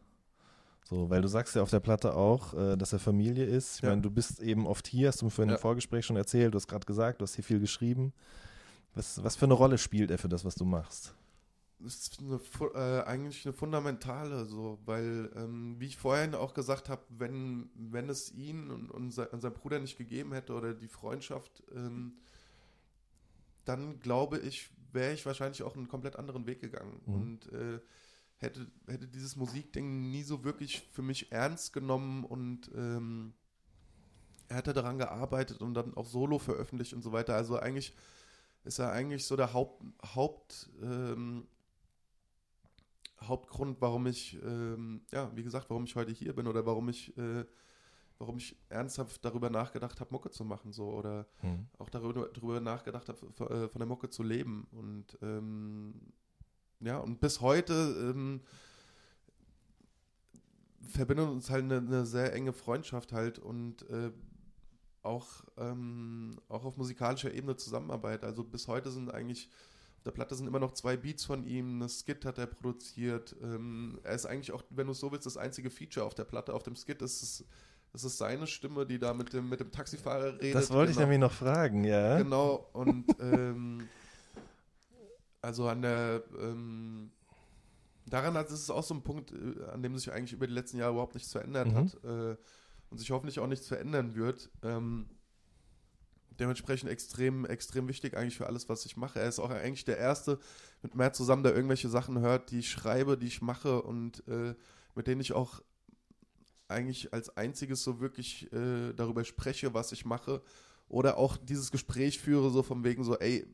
So, weil du sagst ja auf der Platte auch, äh, dass er Familie ist. Ich ja. meine, du bist eben oft hier, hast du mir vorhin ja. im Vorgespräch schon erzählt, du hast gerade gesagt, du hast hier viel geschrieben. Was, was für eine Rolle spielt er für das, was du machst? Das ist eine, äh, eigentlich eine fundamentale, so, weil, ähm, wie ich vorhin auch gesagt habe, wenn, wenn es ihn und, und sein, sein, Bruder nicht gegeben hätte oder die Freundschaft, ähm, dann glaube ich, wäre ich wahrscheinlich auch einen komplett anderen Weg gegangen. Mhm. Und äh, hätte, hätte dieses Musikding nie so wirklich für mich ernst genommen und ähm, er hätte daran gearbeitet und dann auch solo veröffentlicht und so weiter. Also eigentlich ist er eigentlich so der Haupt, Haupt ähm, Hauptgrund, warum ich, ähm, ja, wie gesagt, warum ich heute hier bin oder warum ich, äh, warum ich ernsthaft darüber nachgedacht habe, Mucke zu machen, so oder mhm. auch darüber, darüber nachgedacht habe, äh, von der Mucke zu leben. Und ähm, ja, und bis heute ähm, verbindet uns halt eine, eine sehr enge Freundschaft halt und äh, auch, ähm, auch auf musikalischer Ebene Zusammenarbeit. Also bis heute sind eigentlich auf der Platte sind immer noch zwei Beats von ihm, eine Skit hat er produziert. Ähm, er ist eigentlich auch, wenn du so willst, das einzige Feature auf der Platte. Auf dem Skit ist es, das ist seine Stimme, die da mit dem, mit dem Taxifahrer redet. Das wollte genau. ich nämlich noch fragen, ja. Genau, und ähm, [laughs] also an der ähm, daran hat es auch so ein Punkt, äh, an dem sich eigentlich über die letzten Jahre überhaupt nichts verändert Mhm. hat äh, und sich hoffentlich auch nichts verändern wird. Ähm, dementsprechend extrem, extrem wichtig eigentlich für alles, was ich mache. Er ist auch eigentlich der Erste mit Matt zusammen, der irgendwelche Sachen hört, die ich schreibe, die ich mache und äh, mit denen ich auch eigentlich als einziges so wirklich äh, darüber spreche, was ich mache. Oder auch dieses Gespräch führe, so von wegen so, ey,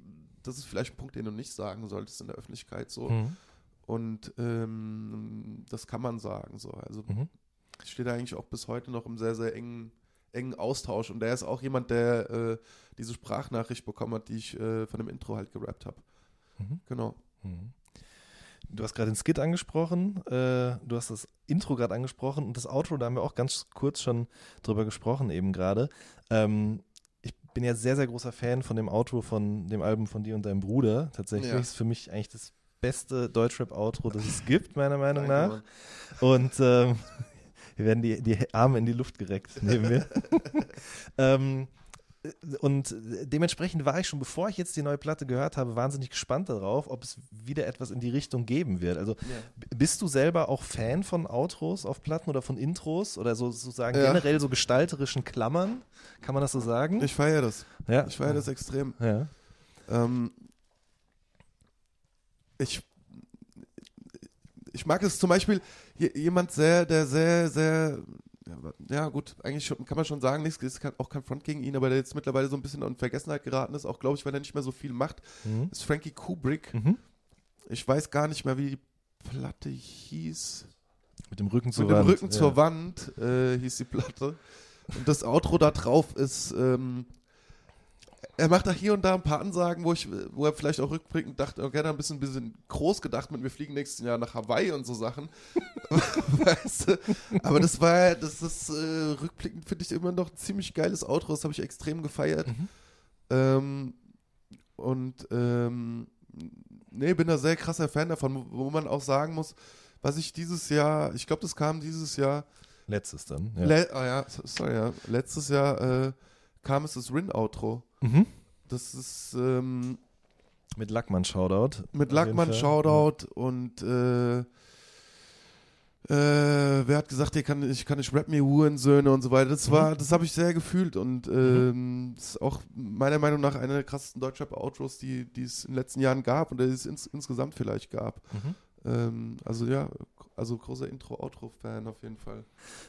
das ist vielleicht ein Punkt, den du nicht sagen solltest in der Öffentlichkeit so. Mhm. Und ähm, das kann man sagen. So. Also Mhm. ich stehe da eigentlich auch bis heute noch im sehr, sehr engen, engen Austausch. Und der ist auch jemand, der äh, diese Sprachnachricht bekommen hat, die ich äh, von dem Intro halt gerappt habe. Mhm. Genau. Mhm. Du hast gerade den Skit angesprochen, äh, du hast das Intro gerade angesprochen und das Outro, da haben wir auch ganz kurz schon drüber gesprochen eben gerade. Ähm, bin ja sehr, sehr großer Fan von dem Outro von dem Album von dir und deinem Bruder. Tatsächlich Ja. ist für mich eigentlich das beste Deutschrap-Outro, das es gibt, meiner Meinung nach. Und ähm, [laughs] hier werden die, die Arme in die Luft gereckt neben mir. [laughs] ähm, und dementsprechend war ich schon, bevor ich jetzt die neue Platte gehört habe, wahnsinnig gespannt darauf, ob es wieder etwas in die Richtung geben wird. Also Ja. bist du selber auch Fan von Outros auf Platten oder von Intros oder so sozusagen Ja. generell so gestalterischen Klammern? Kann man das so sagen? Ich feiere das. ja. Ich feiere das extrem. Ja. Ähm, ich, ich mag es zum Beispiel je- jemand sehr, der sehr, sehr, ja gut, eigentlich schon, kann man schon sagen, nichts, ist auch kein Front gegen ihn, aber der jetzt mittlerweile so ein bisschen in Vergessenheit geraten ist, auch glaube ich, weil er nicht mehr so viel macht, Mhm. ist Frankie Kubrick. Mhm. Ich weiß gar nicht mehr, wie die Platte hieß. Mit dem Rücken zur Mit dem Wand. Rücken ja. zur Wand äh, hieß die Platte. Und das Outro da drauf ist, ähm, er macht da hier und da ein paar Ansagen, wo ich, wo er vielleicht auch rückblickend dachte, okay, da ein bisschen, bisschen groß gedacht mit, wir fliegen nächstes Jahr nach Hawaii und so Sachen. [laughs] weißt du? Aber das war, das ist äh, rückblickend finde ich immer noch ein ziemlich geiles Outro, das habe ich extrem gefeiert. Mhm. Ähm, und ähm, nee, bin da sehr krasser Fan davon, wo, man auch sagen muss, was ich dieses Jahr, ich glaube, das kam dieses Jahr, Letztes dann. Ja. Le ah ja, sorry, ja, letztes Jahr äh, kam es das Rin-Outro. Mhm. Das ist ähm, Mit Lackmann Shoutout. mit Lackmann. Shoutout und äh, äh, wer hat gesagt, ich kann, ich kann nicht rap mir Hurensöhne und so weiter. Das Mhm. war, das habe ich sehr gefühlt und ähm, das ist auch meiner Meinung nach einer der krassesten Deutschrap-Outros, die, die es in den letzten Jahren gab und die es ins, insgesamt vielleicht gab. Mhm. Ähm, also ja, also großer Intro-Outro-Fan auf jeden Fall.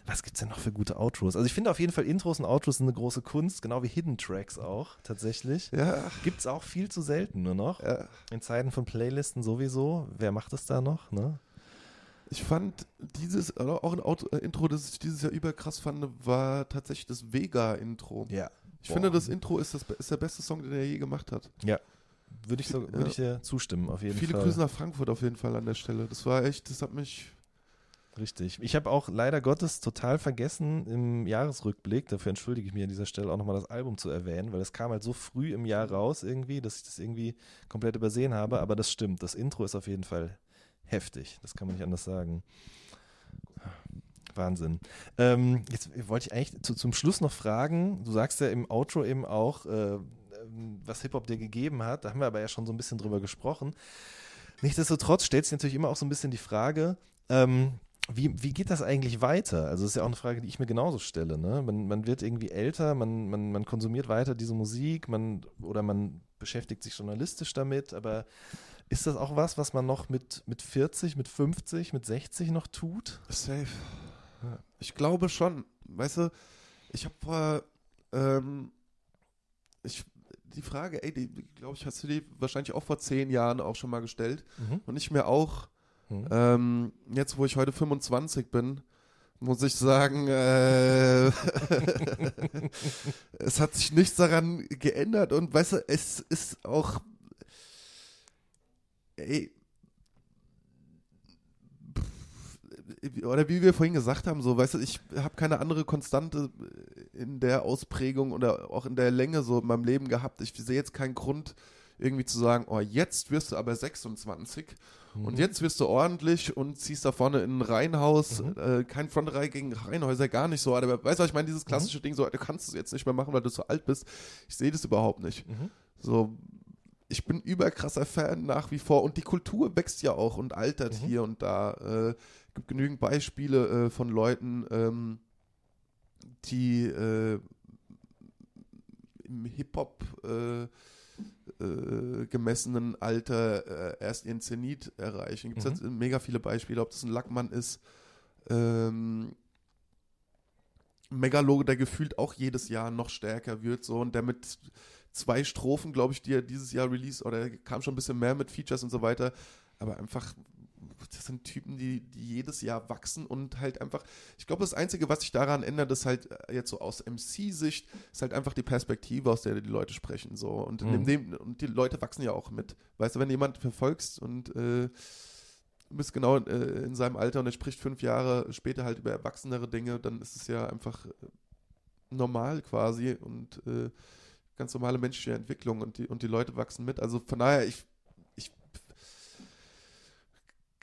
Was gibt's denn noch für gute Outros? Also ich finde auf jeden Fall Intros und Outros sind eine große Kunst, genau wie Hidden Tracks auch, tatsächlich. Ja, Gibt's auch viel zu selten nur noch. ja. In Zeiten von Playlisten sowieso. Wer macht es da noch, ne? Ich fand dieses, oder auch ein Auto, äh, Intro, das ich dieses Jahr überkrass fand, war tatsächlich das Vega-Intro. Ja. Ich finde, das Intro ist, das, ist der beste Song, den er je gemacht hat. Würde ich, so, Ja. würde ich dir zustimmen, auf jeden Viele Fall. Grüße nach Frankfurt auf jeden Fall an der Stelle. Das war echt, das hat mich. Richtig. Ich habe auch leider Gottes total vergessen im Jahresrückblick, dafür entschuldige ich mich an dieser Stelle auch nochmal das Album zu erwähnen, weil es kam halt so früh im Jahr raus irgendwie, dass ich das irgendwie komplett übersehen habe, aber das stimmt. Das Intro ist auf jeden Fall heftig. Das kann man nicht anders sagen. Wahnsinn. Ähm, jetzt wollte ich eigentlich zu, zum Schluss noch fragen, du sagst ja im Outro eben auch, äh, ähm, was Hip-Hop dir gegeben hat, da haben wir aber ja schon so ein bisschen drüber gesprochen. Nichtsdestotrotz stellt sich natürlich immer auch so ein bisschen die Frage, ähm, wie, wie geht das eigentlich weiter? Also das ist ja auch eine Frage, die ich mir genauso stelle. Ne? Man, man wird irgendwie älter, man, man, man konsumiert weiter diese Musik, man oder man beschäftigt sich journalistisch damit, aber ist das auch was, was man noch mit, mit 40, mit 50, mit 60 noch tut? Safe. Ich glaube schon. Weißt du, ich habe vor. Ähm, ich, die Frage, ey, die, glaube ich, hast du die wahrscheinlich auch vor zehn Jahren auch schon mal gestellt. Und ich mir auch. Mhm. Ähm, jetzt, wo ich heute 25 bin, muss ich sagen, äh, [laughs] es hat sich nichts daran geändert und weißt du, es ist auch, ey, oder wie wir vorhin gesagt haben, so, weißt du, ich habe keine andere Konstante in der Ausprägung oder auch in der Länge so in meinem Leben gehabt. Ich sehe jetzt keinen Grund, irgendwie zu sagen, oh, jetzt wirst du aber 26 mhm. und jetzt wirst du ordentlich und ziehst da vorne in ein Reihenhaus, mhm. äh, kein Frontreihe gegen Reihenhäuser, gar nicht so. Aber weißt du, was ich meine, dieses mhm. klassische mhm. Ding, so, du kannst es jetzt nicht mehr machen, weil du so alt bist. Ich sehe das überhaupt nicht. Mhm. So, ich bin überkrasser Fan nach wie vor und die Kultur wächst ja auch und altert mhm. hier und da. Äh, gibt genügend Beispiele äh, von Leuten, ähm, die äh, im Hip-Hop äh, äh, gemessenen Alter äh, erst ihren Zenit erreichen. Gibt es mhm. mega viele Beispiele, ob das ein Lackmann ist, ähm, Megalo, der gefühlt auch jedes Jahr noch stärker wird, so und der mit zwei Strophen, glaube ich, die er dieses Jahr release, oder kam schon ein bisschen mehr mit Features und so weiter, aber einfach das sind Typen, die, die jedes Jahr wachsen und halt einfach, ich glaube, das Einzige, was sich daran ändert, ist halt äh, jetzt so aus MC-Sicht, ist halt einfach die Perspektive, aus der die Leute sprechen. So. Und, mhm. dem, und die Leute wachsen ja auch mit. Weißt du, wenn jemand verfolgst und äh, du bist genau äh, in seinem Alter und er spricht fünf Jahre später halt über erwachsenere Dinge, dann ist es ja einfach äh, normal quasi und äh, ganz normale menschliche Entwicklung und die, und die Leute wachsen mit. Also von daher, ich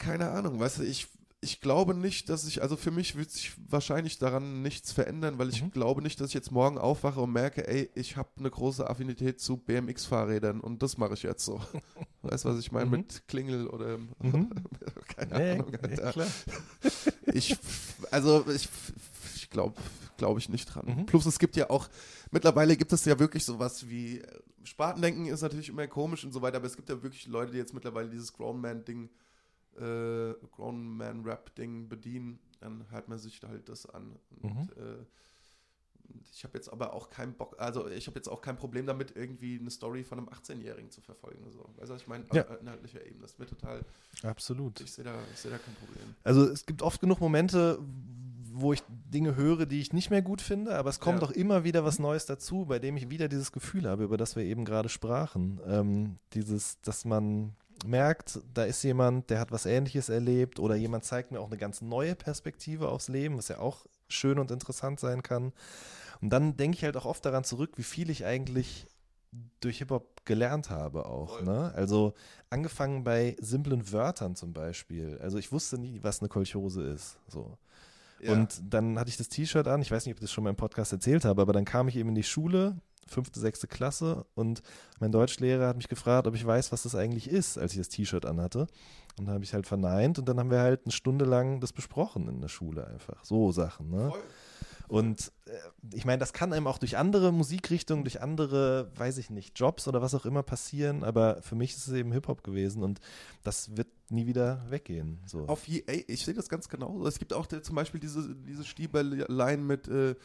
keine Ahnung, weißt du, ich, ich glaube nicht, dass ich, also für mich wird sich wahrscheinlich daran nichts verändern, weil ich mhm. glaube nicht, dass ich jetzt morgen aufwache und merke, ey, ich habe eine große Affinität zu BMX-Fahrrädern und das mache ich jetzt so. [laughs] weißt du, was ich meine mhm. mit Klingel oder mhm. [laughs] keine nee, Ahnung. Alter. Nee, [laughs] ich, also ich, ich glaube glaube ich nicht dran. Mhm. Plus es gibt ja auch, mittlerweile gibt es ja wirklich sowas wie, äh, Spatendenken ist natürlich immer komisch und so weiter, aber es gibt ja wirklich Leute, die jetzt mittlerweile dieses Grown Man-Ding äh, Grown Man Rap Ding bedienen, dann hört man sich halt das an. Und, mhm. äh, ich habe jetzt aber auch keinen Bock, also ich habe jetzt auch kein Problem damit, irgendwie eine Story von einem 18-Jährigen zu verfolgen. So. Was ich meine? Ja. Auf inhaltlicher Ebene. Das ist mir total. Absolut. Ich sehe da, seh da kein Problem. Also es gibt oft genug Momente, wo ich Dinge höre, die ich nicht mehr gut finde, aber es kommt ja. doch immer wieder was Neues dazu, bei dem ich wieder dieses Gefühl habe, über das wir eben gerade sprachen. Ähm, dieses, dass man merkt, da ist jemand, der hat was Ähnliches erlebt oder jemand zeigt mir auch eine ganz neue Perspektive aufs Leben, was ja auch schön und interessant sein kann. Und dann denke ich halt auch oft daran zurück, wie viel ich eigentlich durch Hip-Hop gelernt habe auch. Ne? Also angefangen bei simplen Wörtern zum Beispiel. Also ich wusste nie, was eine Kolchose ist. So. Ja. Und dann hatte ich das T-Shirt an, ich weiß nicht, ob ich das schon mal im Podcast erzählt habe, aber dann kam ich eben in die Schule fünfte, sechste Klasse und mein Deutschlehrer hat mich gefragt, ob ich weiß, was das eigentlich ist, als ich das T-Shirt anhatte. Und da habe ich halt verneint und dann haben wir halt eine Stunde lang das besprochen in der Schule einfach. So Sachen, ne? Voll. Und äh, ich meine, das kann einem auch durch andere Musikrichtungen, durch andere, weiß ich nicht, Jobs oder was auch immer passieren, aber für mich ist es eben Hip-Hop gewesen und das wird nie wieder weggehen. So. Auf je, ey, ich sehe das ganz genau. Es gibt auch der, zum Beispiel diese, diese Stieberlein mit äh,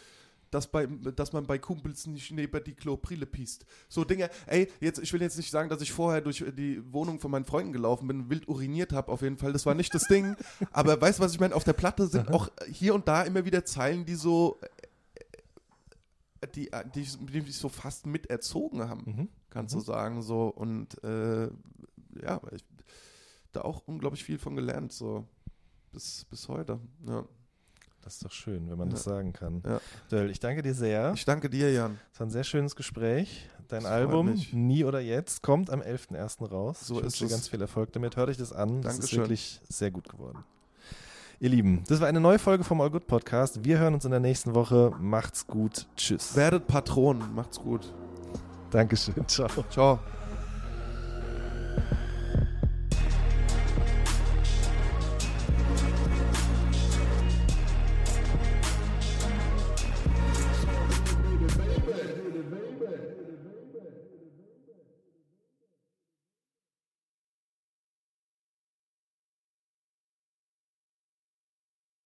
dass, bei, dass man bei Kumpels nicht neben die Klobrille piest. So Dinge, ey, jetzt, ich will jetzt nicht sagen, dass ich vorher durch die Wohnung von meinen Freunden gelaufen bin, wild uriniert habe, auf jeden Fall, das war nicht das Ding. [laughs] Aber weißt du, was ich meine? Auf der Platte sind auch hier und da immer wieder Zeilen, die so, äh, die, äh, die, die mich so fast miterzogen haben, mhm. kannst mhm. du sagen, so. Und äh, ja, ich da auch unglaublich viel von gelernt, so bis, bis heute. Ja. Das ist doch schön, wenn man ja. das sagen kann. Ja. Döll, ich danke dir sehr. Ich danke dir, Jan. Es war ein sehr schönes Gespräch. Dein das Album Nie oder Jetzt kommt am 11.01. raus. So ich wünsche dir ganz viel Erfolg damit. Hört euch das an. Das Dankeschön. ist wirklich sehr gut geworden. Ihr Lieben, das war eine neue Folge vom All Good Podcast. Wir hören uns in der nächsten Woche. Macht's gut. Tschüss. Werdet Patron. Macht's gut. Dankeschön. Ciao. Ciao.